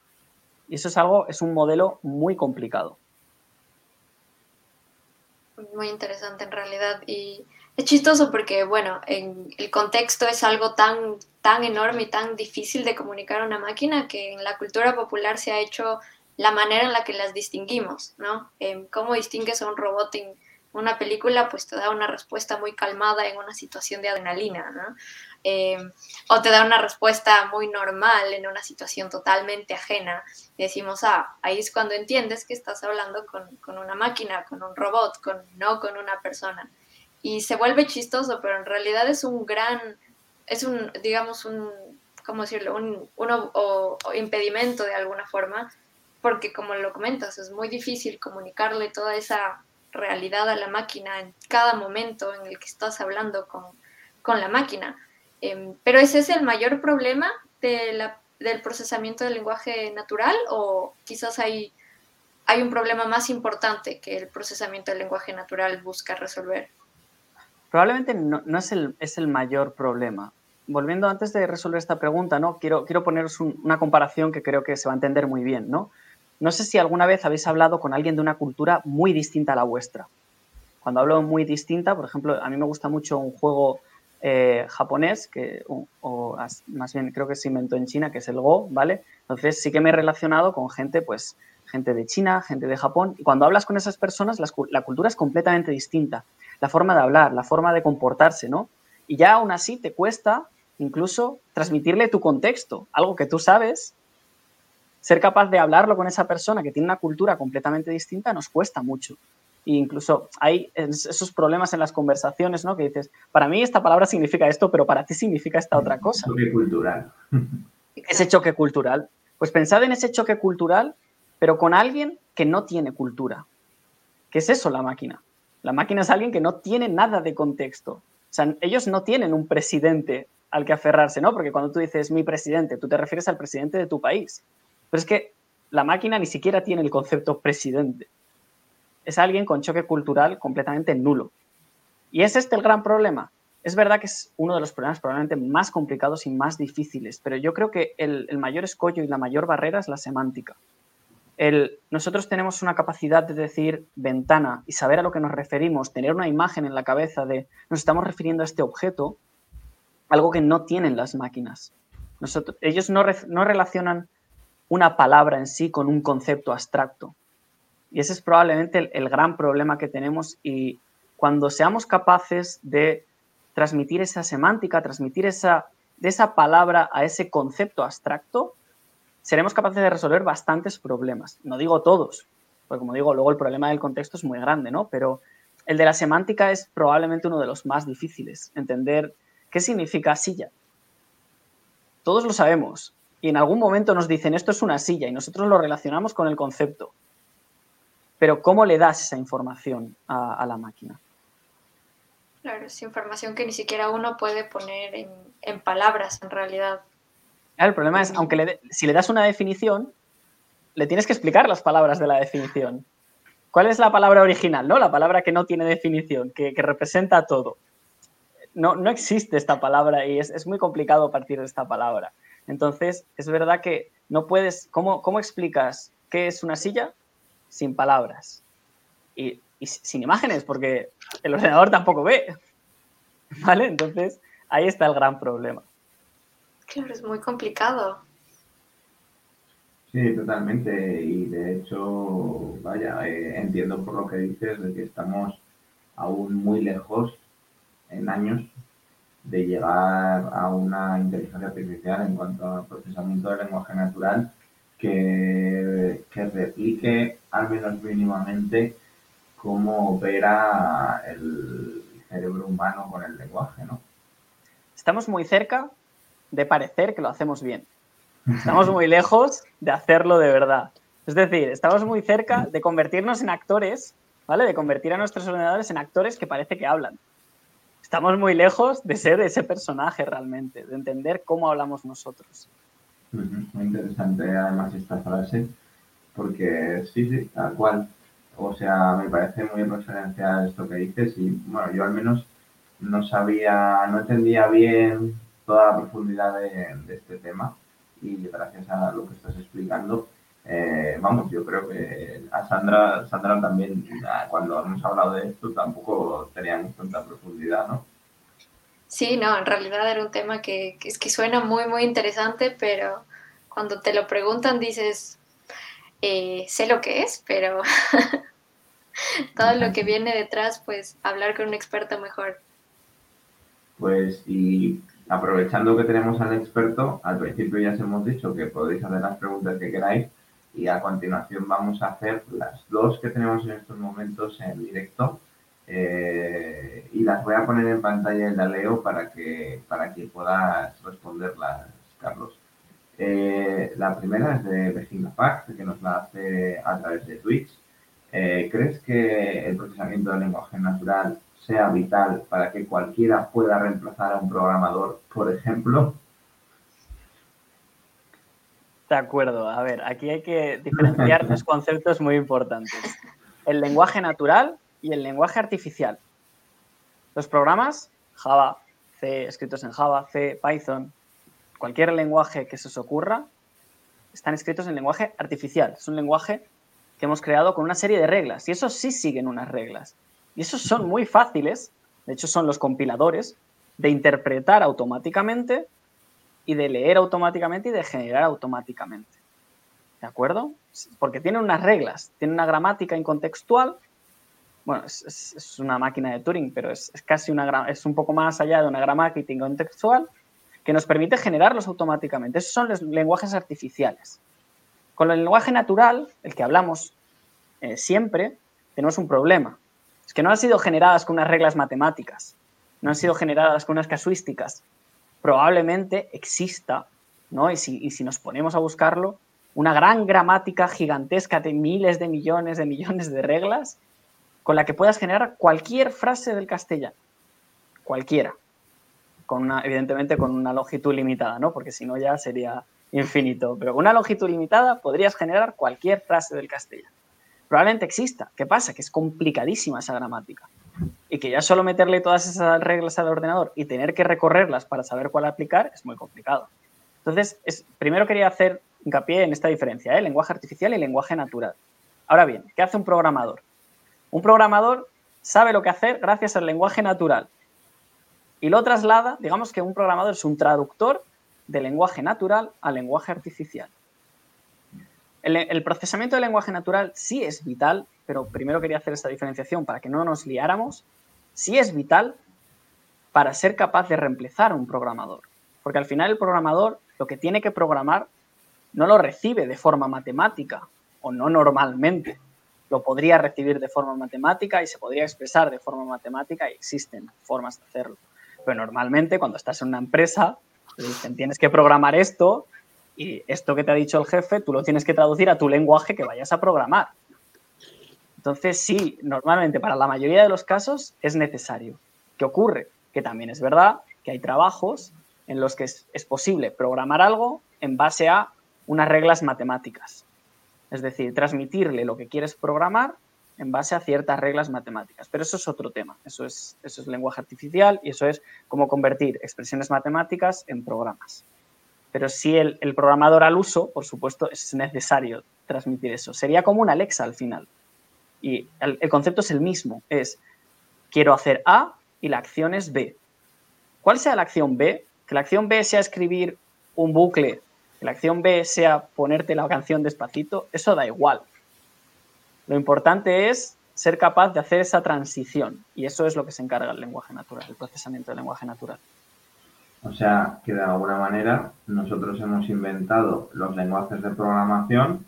Y eso es algo, es un modelo muy complicado muy interesante en realidad y es chistoso porque, bueno, en el contexto es algo tan, tan enorme y tan difícil de comunicar a una máquina que en la cultura popular se ha hecho la manera en la que las distinguimos, ¿no? ¿Cómo distingues a un robot en una película? Pues te da una respuesta muy calmada en una situación de adrenalina, ¿no? Eh, o te da una respuesta muy normal en una situación totalmente ajena. Decimos, ah, ahí es cuando entiendes que estás hablando con, con, una máquina, con un robot, con, no con una persona. Y se vuelve chistoso, pero en realidad es un gran, es un, digamos, un, ¿cómo decirlo? Un, o, impedimento de alguna forma, porque como lo comentas, es muy difícil comunicarle toda esa realidad a la máquina en cada momento en el que estás hablando con, con la máquina. Em, pero ese es el mayor problema del procesamiento del lenguaje natural o quizás hay, hay un problema más importante que el procesamiento del lenguaje natural busca resolver. Probablemente no, es, el, es, el, mayor problema. Volviendo antes de resolver esta pregunta, ¿no? quiero, quiero poneros una comparación que creo que se va a entender muy bien. ¿no? No sé si alguna vez habéis hablado con alguien de una cultura muy distinta a la vuestra. Cuando hablo muy distinta, por ejemplo, a mí me gusta mucho un juego eh, japonés, que, o, más bien creo que se inventó en China, que es el Go, ¿vale? Entonces sí que me he relacionado con gente, pues, gente de China, gente de Japón, y cuando hablas con esas personas, la cultura es completamente distinta. La forma de hablar, la forma de comportarse, ¿no? Y ya aún así te cuesta incluso transmitirle tu contexto, algo que tú sabes, ser capaz de hablarlo con esa persona que tiene una cultura completamente distinta nos cuesta mucho. E incluso hay esos problemas en las conversaciones, ¿no? Que dices, para mí esta palabra significa esto, pero para ti significa esta otra cosa. Choque cultural. [LAUGHS] Ese choque cultural. Pues pensad en ese choque cultural, pero con alguien que no tiene cultura. ¿Qué es eso la máquina? La máquina es alguien que no tiene nada de contexto. O sea, ellos no tienen un presidente al que aferrarse, ¿no? Porque cuando tú dices mi presidente, tú te refieres al presidente de tu país. Pero es que la máquina ni siquiera tiene el concepto presidente. Es alguien con choque cultural completamente nulo. Y es este el gran problema. Es verdad que es uno de los problemas probablemente más complicados y más difíciles, pero yo creo que el, mayor escollo y la mayor barrera es la semántica. Nosotros tenemos una capacidad de decir ventana y saber a lo que nos referimos, tener una imagen en la cabeza de nos estamos refiriendo a este objeto, algo que no tienen las máquinas. Ellos no relacionan una palabra en sí con un concepto abstracto. Y ese es probablemente el, gran problema que tenemos y cuando seamos capaces de transmitir esa semántica, transmitir esa, de esa palabra a ese concepto abstracto, seremos capaces de resolver bastantes problemas. No digo todos, porque como digo, luego el problema del contexto es muy grande, ¿no? Pero el de la semántica es probablemente uno de los más difíciles. Entender qué significa silla. Todos lo sabemos, y en algún momento nos dicen esto es una silla y nosotros lo relacionamos con el concepto. Pero ¿cómo le das esa información a, la máquina? Claro, es información que ni siquiera uno puede poner en, palabras en realidad. el problema es, aunque si le das una definición, le tienes que explicar las palabras de la definición. ¿Cuál es la palabra original? ¿no? La palabra que no tiene definición, que, representa todo. No, no existe esta palabra y es, es muy complicado partir de esta palabra. Entonces, es verdad que no puedes, ¿cómo, cómo explicas qué es una silla? Sin palabras y, sin imágenes, porque el ordenador tampoco ve. [LAUGHS] ¿Vale? Entonces, ahí está el gran problema. Claro, es muy complicado. Sí, totalmente. Y de hecho, vaya, eh, entiendo por lo que dices de que estamos aún muy lejos en años de llegar a una inteligencia artificial en cuanto al procesamiento del lenguaje natural que, que replique al menos mínimamente cómo opera el cerebro humano con el lenguaje, ¿no? Estamos muy cerca de parecer que lo hacemos bien. [LAUGHS] Estamos muy lejos de hacerlo de verdad. Es decir, estamos muy cerca de convertirnos en actores, ¿vale? De convertir a nuestros ordenadores en actores que parece que hablan estamos muy lejos de ser ese personaje realmente, de entender cómo hablamos nosotros. Muy interesante además esta frase, porque sí, sí, tal cual. O sea, me parece muy referencial esto que dices y bueno, yo al menos no sabía, no entendía bien toda la profundidad de, de este tema y gracias a lo que estás explicando, eh, vamos, yo creo que a Sandra, Sandra también, cuando hemos hablado de esto, tampoco teníamos tanta profundidad, ¿no? Sí, no, en realidad era un tema que, es que suena muy, muy interesante, pero cuando te lo preguntan dices, eh, sé lo que es, pero [LAUGHS] todo lo que viene detrás, pues hablar con un experto mejor. Pues y aprovechando que tenemos al experto, al principio ya os hemos dicho que podéis hacer las preguntas que queráis, y a continuación vamos a hacer las dos que tenemos en estos momentos en directo eh, y las voy a poner en pantalla y la leo para que, para que puedas responderlas, Carlos. Eh, la primera es de Virginia Pack, que nos la hace a través de Twitch. Eh, ¿Crees que el procesamiento del lenguaje natural sea vital para que cualquiera pueda reemplazar a un programador, por ejemplo? De acuerdo. A ver, aquí hay que diferenciar dos conceptos muy importantes. El lenguaje natural y el lenguaje artificial. Los programas, Java, C, escritos en Java, C, Python, cualquier lenguaje que se os ocurra, están escritos en lenguaje artificial. Es un lenguaje que hemos creado con una serie de reglas y esos sí siguen unas reglas. Y esos son muy fáciles, de hecho son los compiladores, de interpretar automáticamente y de leer automáticamente y de generar automáticamente. ¿De acuerdo? Porque tiene unas reglas, tiene una gramática incontextual. Bueno, es, una máquina de Turing, pero es, casi una, es un poco más allá de una gramática incontextual que nos permite generarlos automáticamente. Esos son los lenguajes artificiales. Con el lenguaje natural, el que hablamos eh, siempre, tenemos un problema. Es que no han sido generadas con unas reglas matemáticas, no han sido generadas con unas casuísticas. Probablemente exista, ¿no? Y si, y si nos ponemos a buscarlo, una gran gramática gigantesca de miles de millones de millones de reglas con la que puedas generar cualquier frase del castellano. Cualquiera. Con una, evidentemente con una longitud limitada, ¿no? Porque si no ya sería infinito. Pero con una longitud limitada podrías generar cualquier frase del castellano. Probablemente exista. ¿Qué pasa? Que es complicadísima esa gramática. Y que ya solo meterle todas esas reglas al ordenador y tener que recorrerlas para saber cuál aplicar es muy complicado. Entonces, es, primero quería hacer hincapié en esta diferencia, ¿eh? lenguaje artificial y lenguaje natural. Ahora bien, ¿qué hace un programador? Un programador sabe lo que hacer gracias al lenguaje natural y lo traslada, digamos que un programador es un traductor de lenguaje natural al lenguaje artificial. El, el, procesamiento del lenguaje natural sí es vital, pero primero quería hacer esta diferenciación para que no nos liáramos. Sí es vital para ser capaz de reemplazar a un programador. Porque al final el programador lo que tiene que programar no lo recibe de forma matemática o no normalmente. Lo podría recibir de forma matemática y se podría expresar de forma matemática y existen formas de hacerlo. Pero normalmente cuando estás en una empresa, te dicen tienes que programar esto y esto que te ha dicho el jefe, tú lo tienes que traducir a tu lenguaje que vayas a programar. Entonces, sí, normalmente para la mayoría de los casos es necesario. ¿Qué ocurre? Que también es verdad que hay trabajos en los que es, posible programar algo en base a unas reglas matemáticas. Es decir, transmitirle lo que quieres programar en base a ciertas reglas matemáticas. Pero eso es otro tema. Eso es, eso es lenguaje artificial y eso es cómo convertir expresiones matemáticas en programas. Pero si el, el programador al uso, por supuesto, es necesario transmitir eso. Sería como un Alexa al final. Y el, el concepto es el mismo. Es, quiero hacer A y la acción es B. ¿Cuál sea la acción B? Que la acción B sea escribir un bucle que la acción B sea ponerte la canción despacito, eso da igual. Lo importante es ser capaz de hacer esa transición y eso es lo que se encarga el lenguaje natural, el procesamiento del lenguaje natural. O sea, que de alguna manera nosotros hemos inventado los lenguajes de programación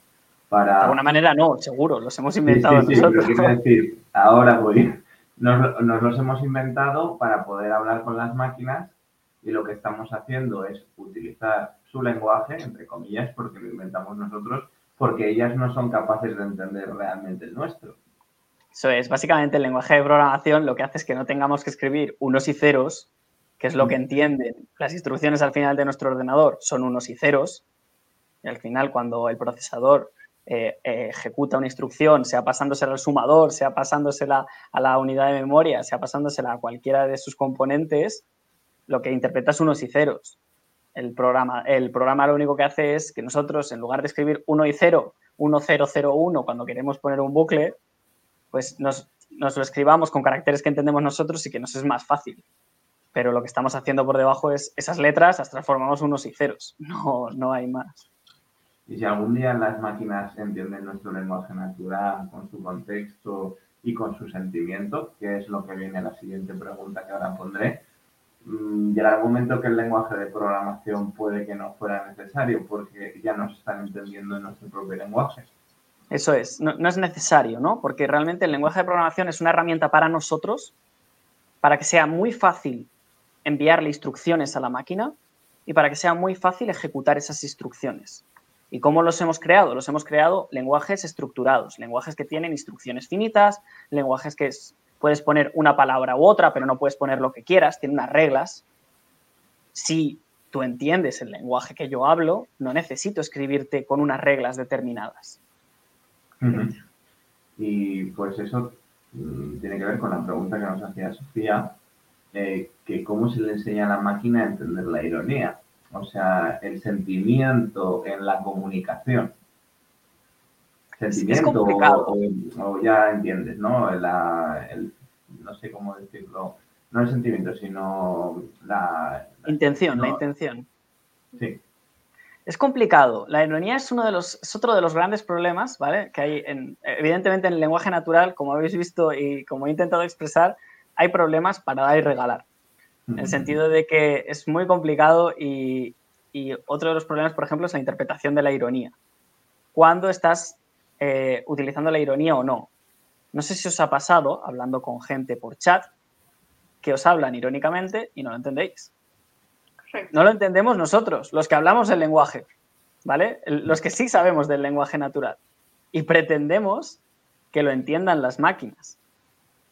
para... De alguna manera no, seguro, los hemos inventado sí, sí, sí, nosotros. Pero quiero decir, ahora voy, nos, nos los hemos inventado para poder hablar con las máquinas y lo que estamos haciendo es utilizar su lenguaje, entre comillas, porque lo inventamos nosotros, porque ellas no son capaces de entender realmente el nuestro. Eso es, básicamente el lenguaje de programación lo que hace es que no tengamos que escribir unos y ceros, que es lo que entienden las instrucciones al final de nuestro ordenador, son unos y ceros, y al final cuando el procesador eh, eh, ejecuta una instrucción, sea pasándosela al sumador, sea pasándosela a la unidad de memoria, sea pasándosela a cualquiera de sus componentes, lo que interpreta es unos y ceros el programa. El programa lo único que hace es que nosotros, en lugar de escribir 1 y 0, 1, 0, 0, 1, cuando queremos poner un bucle, pues nos, nos, lo escribamos con caracteres que entendemos nosotros y que nos es más fácil. Pero lo que estamos haciendo por debajo es esas letras las transformamos unos y ceros. No, no hay más. Y si algún día las máquinas entienden nuestro lenguaje natural con su contexto y con su sentimiento, que es lo que viene la siguiente pregunta que ahora pondré, llegará un momento que el lenguaje de programación puede que no fuera necesario porque ya nos están entendiendo en nuestro propio lenguaje. Eso es, no, es necesario, ¿no? Porque realmente el lenguaje de programación es una herramienta para nosotros, para que sea muy fácil enviarle instrucciones a la máquina y para que sea muy fácil ejecutar esas instrucciones. ¿Y cómo los hemos creado? Los hemos creado lenguajes estructurados, lenguajes que tienen instrucciones finitas, lenguajes que puedes poner una palabra u otra, pero no puedes poner lo que quieras, tiene unas reglas. Si tú entiendes el lenguaje que yo hablo, no necesito escribirte con unas reglas determinadas. Y pues eso mmm, tiene que ver con la pregunta que nos hacía Sofía, eh, que cómo se le enseña a la máquina a entender la ironía, o sea, el sentimiento en la comunicación sentimiento o, o, ya entiendes, ¿no? La, el, no sé cómo decirlo, no el sentimiento, sino la... la intención, no, la intención. Sí. Es complicado. La ironía es, uno de los, es otro de los grandes problemas, ¿vale? Que hay, en, evidentemente, en el lenguaje natural, como habéis visto y como he intentado expresar, hay problemas para dar y regalar. En el sentido de que es muy complicado y, y otro de los problemas, por ejemplo, es la interpretación de la ironía. Cuando estás eh, utilizando la ironía o no. No sé si os ha pasado, hablando con gente por chat, que os hablan irónicamente y no lo entendéis. No lo entendemos nosotros, los que hablamos el lenguaje, ¿vale? Los que sí sabemos del lenguaje natural. Y pretendemos que lo entiendan las máquinas.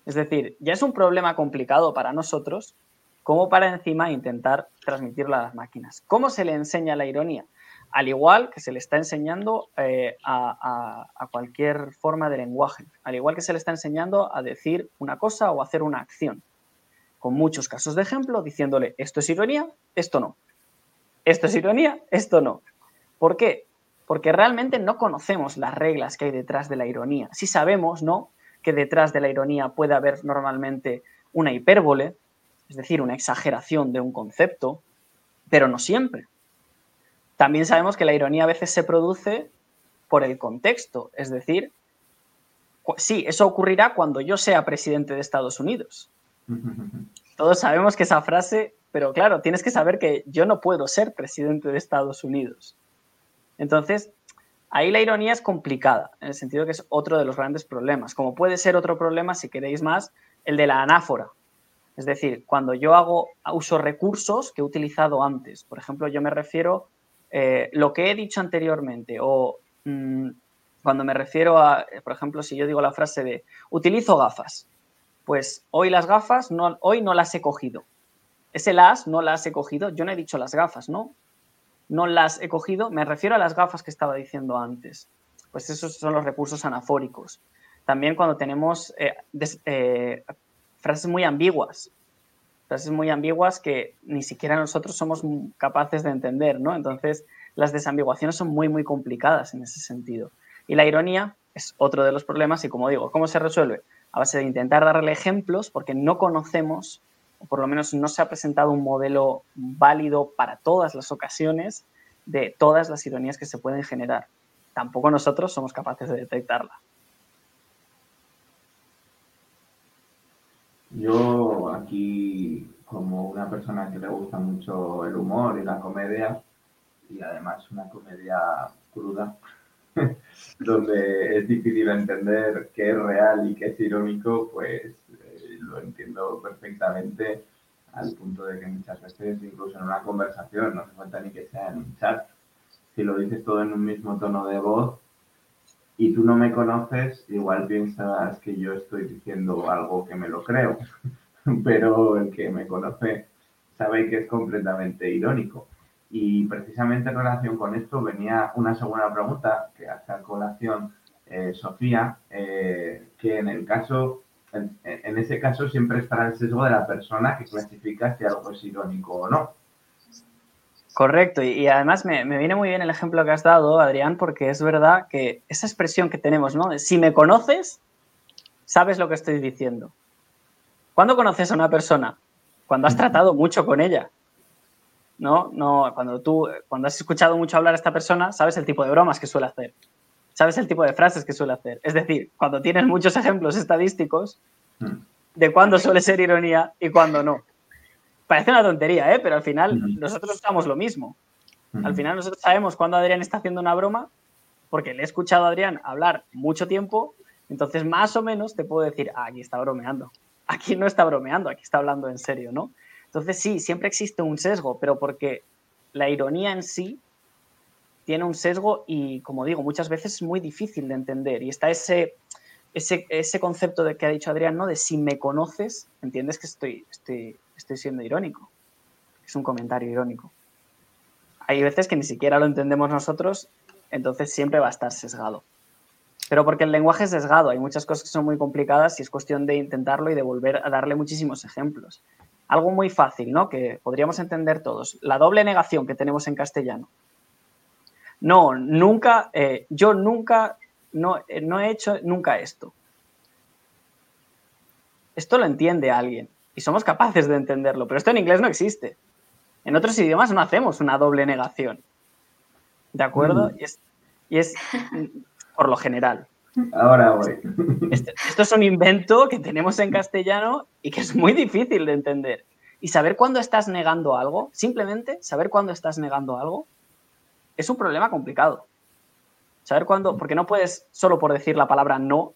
Es decir, ya es un problema complicado para nosotros como para encima intentar transmitirlo a las máquinas. ¿Cómo se le enseña la ironía? Al igual que se le está enseñando eh, a, cualquier forma de lenguaje, al igual que se le está enseñando a decir una cosa o hacer una acción, con muchos casos de ejemplo, diciéndole esto es ironía, esto no. Esto es ironía, esto no. ¿Por qué? Porque realmente no conocemos las reglas que hay detrás de la ironía. Si sabemos, ¿no? Que detrás de la ironía puede haber normalmente una hipérbole, es decir, una exageración de un concepto, pero no siempre. También sabemos que la ironía a veces se produce por el contexto, es decir, sí, eso ocurrirá cuando yo sea presidente de Estados Unidos. Todos sabemos que esa frase, pero claro, tienes que saber que yo no puedo ser presidente de Estados Unidos. Entonces, ahí la ironía es complicada, en el sentido que es otro de los grandes problemas, como puede ser otro problema, si queréis más, el de la anáfora. Es decir, cuando yo hago uso recursos que he utilizado antes, por ejemplo, yo me refiero eh, lo que he dicho anteriormente o mm, cuando me refiero a, por ejemplo, si yo digo la frase de utilizo gafas, pues hoy las gafas, no, hoy no las he cogido. Ese las no las he cogido, yo no he dicho las gafas, ¿no? No las he cogido, me refiero a las gafas que estaba diciendo antes. Pues esos son los recursos anafóricos. También cuando tenemos eh, eh, frases muy ambiguas, frases muy ambiguas que ni siquiera nosotros somos capaces de entender, ¿no? Entonces, las desambiguaciones son muy, muy complicadas en ese sentido. Y la ironía es otro de los problemas y, como digo, ¿cómo se resuelve? A base de intentar darle ejemplos porque no conocemos, o por lo menos no se ha presentado un modelo válido para todas las ocasiones de todas las ironías que se pueden generar. Tampoco nosotros somos capaces de detectarla. Yo aquí, como una persona que le gusta mucho el humor y la comedia, y además una comedia cruda, [LAUGHS] donde es difícil entender qué es real y qué es irónico, pues eh, lo entiendo perfectamente al punto de que muchas veces, incluso en una conversación, no hace falta ni que sea en un chat, si lo dices todo en un mismo tono de voz, y tú no me conoces, igual piensas que yo estoy diciendo algo que me lo creo, [LAUGHS] pero el que me conoce sabe que es completamente irónico. Y precisamente en relación con esto venía una segunda pregunta que hace a colación eh, Sofía, eh, que en el caso, en, en, ese caso siempre estará el sesgo de la persona que clasifica si algo es irónico o no. Correcto, y, además me, viene muy bien el ejemplo que has dado, Adrián, porque es verdad que esa expresión que tenemos, ¿no? si me conoces, sabes lo que estoy diciendo. ¿Cuándo conoces a una persona? Cuando has tratado mucho con ella. ¿No? no cuando tú, cuando has escuchado mucho hablar a esta persona, sabes el tipo de bromas que suele hacer. Sabes el tipo de frases que suele hacer. Es decir, cuando tienes muchos [LAUGHS] ejemplos estadísticos mm. de cuándo suele ser ironía y cuándo no parece una tontería, ¿eh? pero al final nosotros estamos lo mismo. Al final nosotros sabemos cuándo Adrián está haciendo una broma, porque le he escuchado a Adrián hablar mucho tiempo, entonces más o menos te puedo decir, ah, aquí está bromeando. Aquí no está bromeando, aquí está hablando en serio, ¿no? Entonces sí, siempre existe un sesgo, pero porque la ironía en sí tiene un sesgo y, como digo, muchas veces es muy difícil de entender. Y está ese, ese, ese concepto de que ha dicho Adrián, ¿no? De si me conoces, entiendes que estoy, estoy, estoy siendo irónico. Es un comentario irónico. Hay veces que ni siquiera lo entendemos nosotros, entonces siempre va a estar sesgado. Pero porque el lenguaje es sesgado, hay muchas cosas que son muy complicadas y es cuestión de intentarlo y de volver a darle muchísimos ejemplos. Algo muy fácil, ¿no? Que podríamos entender todos. La doble negación que tenemos en castellano. No, nunca, eh, yo nunca, no, eh, no he hecho nunca esto. Esto lo entiende alguien y somos capaces de entenderlo, pero esto en inglés no existe. En otros idiomas no hacemos una doble negación. ¿De acuerdo? Mm. Y, es, por lo general. Ahora voy. Este, esto es un invento que tenemos en castellano y que es muy difícil de entender. Y saber cuándo estás negando algo, simplemente saber cuándo estás negando algo, es un problema complicado. Saber cuándo, porque no puedes solo por decir la palabra no,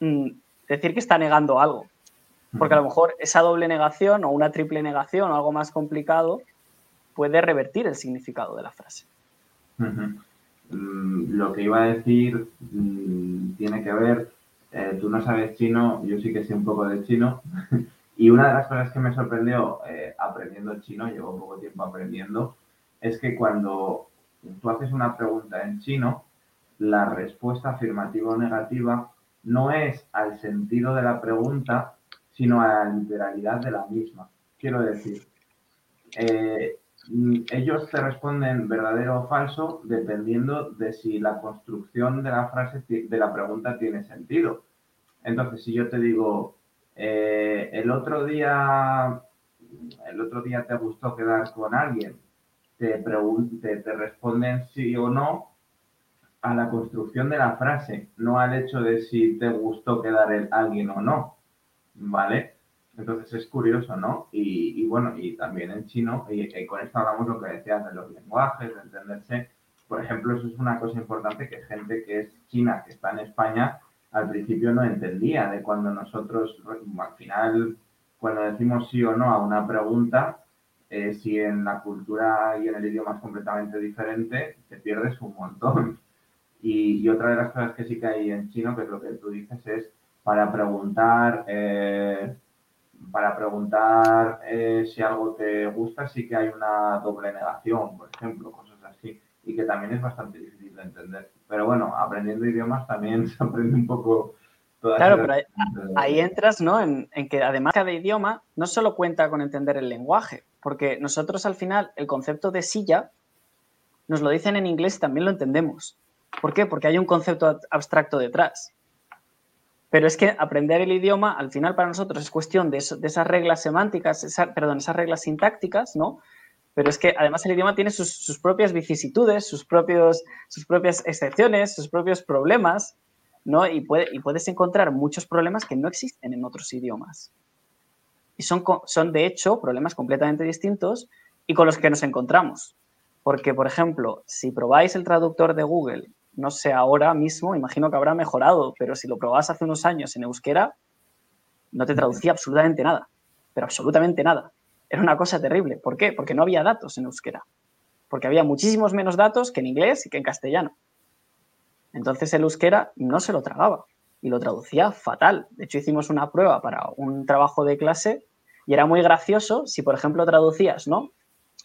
mm, decir que está negando algo. Porque a lo mejor esa doble negación o una triple negación o algo más complicado puede revertir el significado de la frase. Mm, lo que iba a decir mm, tiene que ver, eh, tú no sabes chino, yo sí que sé un poco de chino, [LAUGHS] y una de las cosas que me sorprendió eh, aprendiendo chino, llevo poco tiempo aprendiendo, es que cuando tú haces una pregunta en chino, la respuesta afirmativa o negativa no es al sentido de la pregunta, sino a la literalidad de la misma. Quiero decir, eh, ellos te responden verdadero o falso dependiendo de si la construcción de la frase, de la pregunta tiene sentido. Entonces, si yo te digo, eh, el otro día, el otro día te gustó quedar con alguien, te, te, te responden sí o no a la construcción de la frase, no al hecho de si te gustó quedar el alguien o no, ¿vale? Entonces es curioso, ¿no? Y, bueno, y también en chino, y, con esto hablamos lo que decías de los lenguajes, de entenderse. Por ejemplo, eso es una cosa importante que gente que es china, que está en España, al principio no entendía de cuando nosotros, al final, cuando decimos sí o no a una pregunta, eh, si en la cultura y en el idioma es completamente diferente, te pierdes un montón. Y, otra de las cosas que sí que hay en chino, que es lo que tú dices, es para preguntar, eh, para preguntar eh, si algo te gusta, sí que hay una doble negación, por ejemplo, cosas así, y que también es bastante difícil de entender. Pero bueno, aprendiendo idiomas también [LAUGHS] se aprende un poco Claro, pero ahí, entras, ¿no? En, en, que además cada idioma no solo cuenta con entender el lenguaje, porque nosotros al final el concepto de silla nos lo dicen en inglés y también lo entendemos. ¿Por qué? Porque hay un concepto abstracto detrás. Pero es que aprender el idioma, al final para nosotros es cuestión de, esas reglas semánticas, perdón, esas reglas sintácticas, ¿no? Pero es que además el idioma tiene sus, propias vicisitudes, sus, propios, sus propias excepciones, sus propios problemas, ¿no? Y, y puedes encontrar muchos problemas que no existen en otros idiomas. Y son, son, de hecho, problemas completamente distintos y con los que nos encontramos. Porque, por ejemplo, si probáis el traductor de Google no sé ahora mismo, imagino que habrá mejorado, pero si lo probabas hace unos años en euskera, no te traducía absolutamente nada, pero absolutamente nada. Era una cosa terrible. ¿Por qué? Porque no había datos en euskera, porque había muchísimos menos datos que en inglés y que en castellano. Entonces el euskera no se lo tragaba y lo traducía fatal. De hecho, hicimos una prueba para un trabajo de clase y era muy gracioso si, por ejemplo, traducías, ¿no?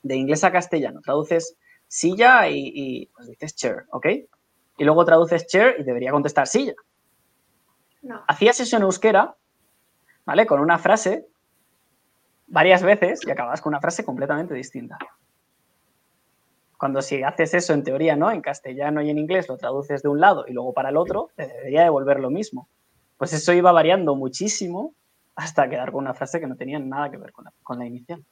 De inglés a castellano, traduces silla y, y pues dices chair, ¿ok? Y luego traduces chair y debería contestar silla. No. Hacías eso en euskera, ¿vale? Con una frase varias veces y acabas con una frase completamente distinta. Cuando si haces eso en teoría, ¿no? En castellano y en inglés lo traduces de un lado y luego para el otro, te debería devolver lo mismo. Pues eso iba variando muchísimo hasta quedar con una frase que no tenía nada que ver con la, inicial.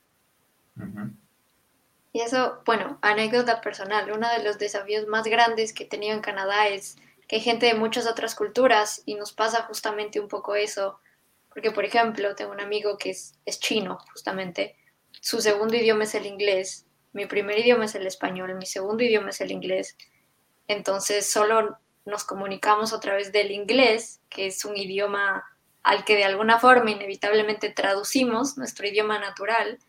Y eso, bueno, anécdota personal, uno de los desafíos más grandes que he tenido en Canadá es que hay gente de muchas otras culturas y nos pasa justamente un poco eso, porque por ejemplo, tengo un amigo que es, es chino, justamente, su segundo idioma es el inglés, mi primer idioma es el español, mi segundo idioma es el inglés, entonces solo nos comunicamos a través del inglés, que es un idioma al que de alguna forma inevitablemente traducimos, nuestro idioma natural,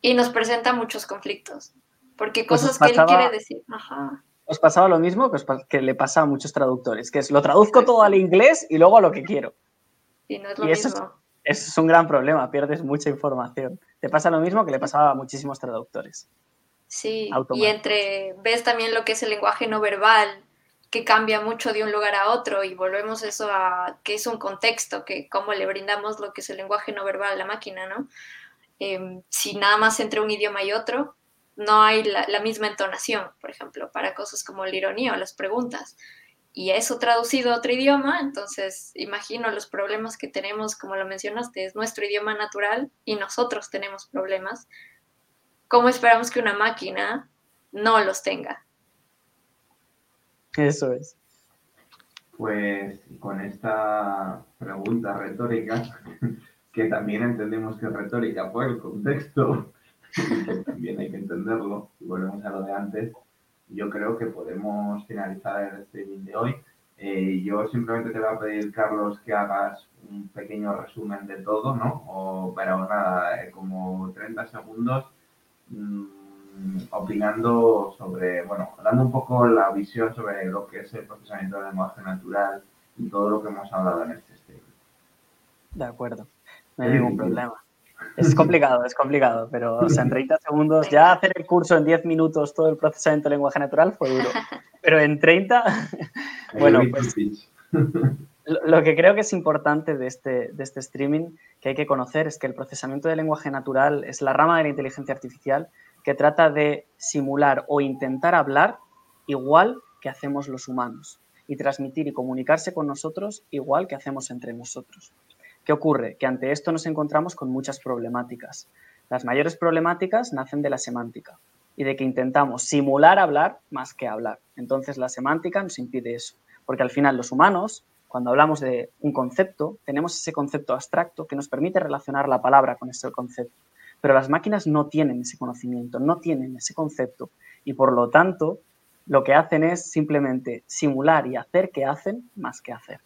y nos presenta muchos conflictos, porque pues cosas que él quiere decir, ajá. Os pasaba lo mismo que, le pasa a muchos traductores, que es lo traduzco todo al inglés y luego a lo que quiero. Y no es lo mismo. Eso es, un gran problema, pierdes mucha información. Te pasa lo mismo que le pasaba a muchísimos traductores. Sí, y entre, ves también lo que es el lenguaje no verbal, que cambia mucho de un lugar a otro y volvemos eso a que es un contexto, que cómo le brindamos lo que es el lenguaje no verbal a la máquina, ¿no? Em, si nada más entre un idioma y otro, no hay la, misma entonación, por ejemplo, para cosas como la ironía o las preguntas. Y eso traducido a otro idioma, entonces imagino los problemas que tenemos, como lo mencionaste, es nuestro idioma natural y nosotros tenemos problemas. ¿Cómo esperamos que una máquina no los tenga? Eso es. Pues con esta pregunta retórica [LAUGHS] que también entendemos que es retórica por el contexto, que [LAUGHS] también hay que entenderlo, y volvemos a lo de antes, yo creo que podemos finalizar el streaming de hoy. Eh, yo simplemente te voy a pedir, Carlos, que hagas un pequeño resumen de todo, ¿no? O, pero nada, eh, como 30 segundos mmm, opinando sobre, bueno, dando un poco la visión sobre lo que es el procesamiento del lenguaje natural y todo lo que hemos hablado en este stream. De acuerdo, no hay ningún problema. Es complicado, es complicado, pero o sea, en 30 segundos, ya hacer el curso en 10 minutos, todo el procesamiento del lenguaje natural fue duro. Pero en 30, [LAUGHS] bueno, pues lo que creo que es importante de este, de este streaming que hay que conocer es que el procesamiento del lenguaje natural es la rama de la inteligencia artificial que trata de simular o intentar hablar igual que hacemos los humanos y transmitir y comunicarse con nosotros igual que hacemos entre nosotros. ¿Qué ocurre? Que ante esto nos encontramos con muchas problemáticas. Las mayores problemáticas nacen de la semántica y de que intentamos simular hablar más que hablar. Entonces la semántica nos impide eso, porque al final los humanos, cuando hablamos de un concepto, tenemos ese concepto abstracto que nos permite relacionar la palabra con ese concepto. Pero las máquinas no tienen ese conocimiento, no tienen ese concepto y por lo tanto lo que hacen es simplemente simular y hacer que hacen más que hacer.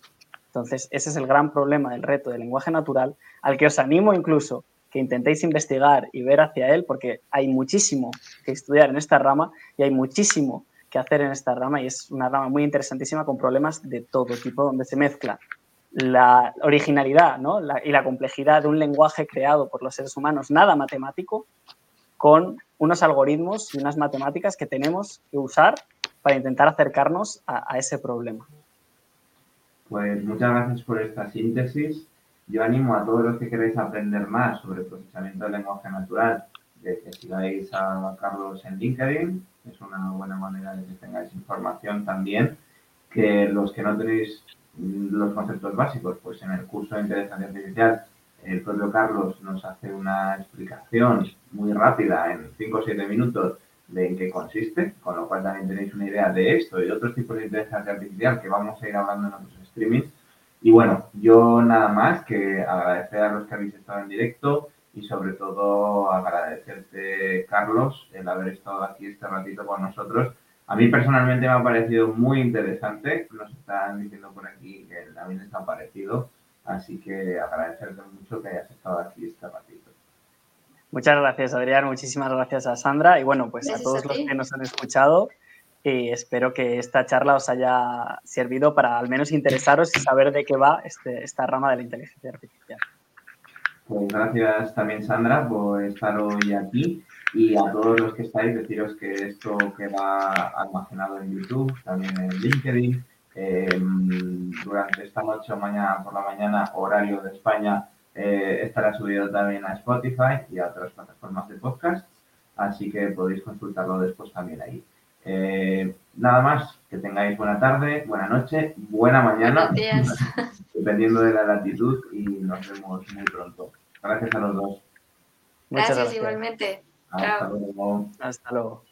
Entonces, ese es el gran problema del reto del lenguaje natural, al que os animo incluso que intentéis investigar y ver hacia él, porque hay muchísimo que estudiar en esta rama y hay muchísimo que hacer en esta rama y es una rama muy interesantísima con problemas de todo tipo, donde se mezcla la originalidad y la complejidad de un lenguaje creado por los seres humanos, nada matemático, con unos algoritmos y unas matemáticas que tenemos que usar para intentar acercarnos a, ese problema. Pues muchas gracias por esta síntesis. Yo animo a todos los que queréis aprender más sobre el procesamiento del lenguaje natural de que sigáis a Carlos en LinkedIn. Es una buena manera de que tengáis información también. Que los que no tenéis los conceptos básicos, pues en el curso de inteligencia artificial el propio Carlos nos hace una explicación muy rápida en 5 o 7 minutos de en qué consiste, con lo cual también tenéis una idea de esto y otros tipos de inteligencia artificial que vamos a ir hablando en otros Y bueno, yo nada más que agradecer a los que habéis estado en directo y sobre todo agradecerte, Carlos, el haber estado aquí este ratito con nosotros a mí personalmente me ha parecido muy interesante. Nos están diciendo por aquí que también les ha parecido. Así que agradecerte mucho que hayas estado aquí este ratito. Muchas gracias, Adrián. Muchísimas gracias a Sandra. Y bueno, pues a todos los que nos han escuchado. Y espero que esta charla os haya servido para al menos interesaros y saber de qué va este, esta rama de la inteligencia artificial. Pues gracias también, Sandra, por estar hoy aquí. Y a todos los que estáis, deciros que esto queda almacenado en YouTube, también en LinkedIn. Em, durante esta noche o mañana por la mañana, horario de España, eh, estará subido también a Spotify y a otras plataformas de podcast. Así que podéis consultarlo después también ahí. Eh, nada más, que tengáis buena tarde, buena noche, buena mañana, [LAUGHS] dependiendo de la latitud y nos vemos muy pronto. Gracias a los dos. gracias. igualmente. Hasta luego. Hasta luego.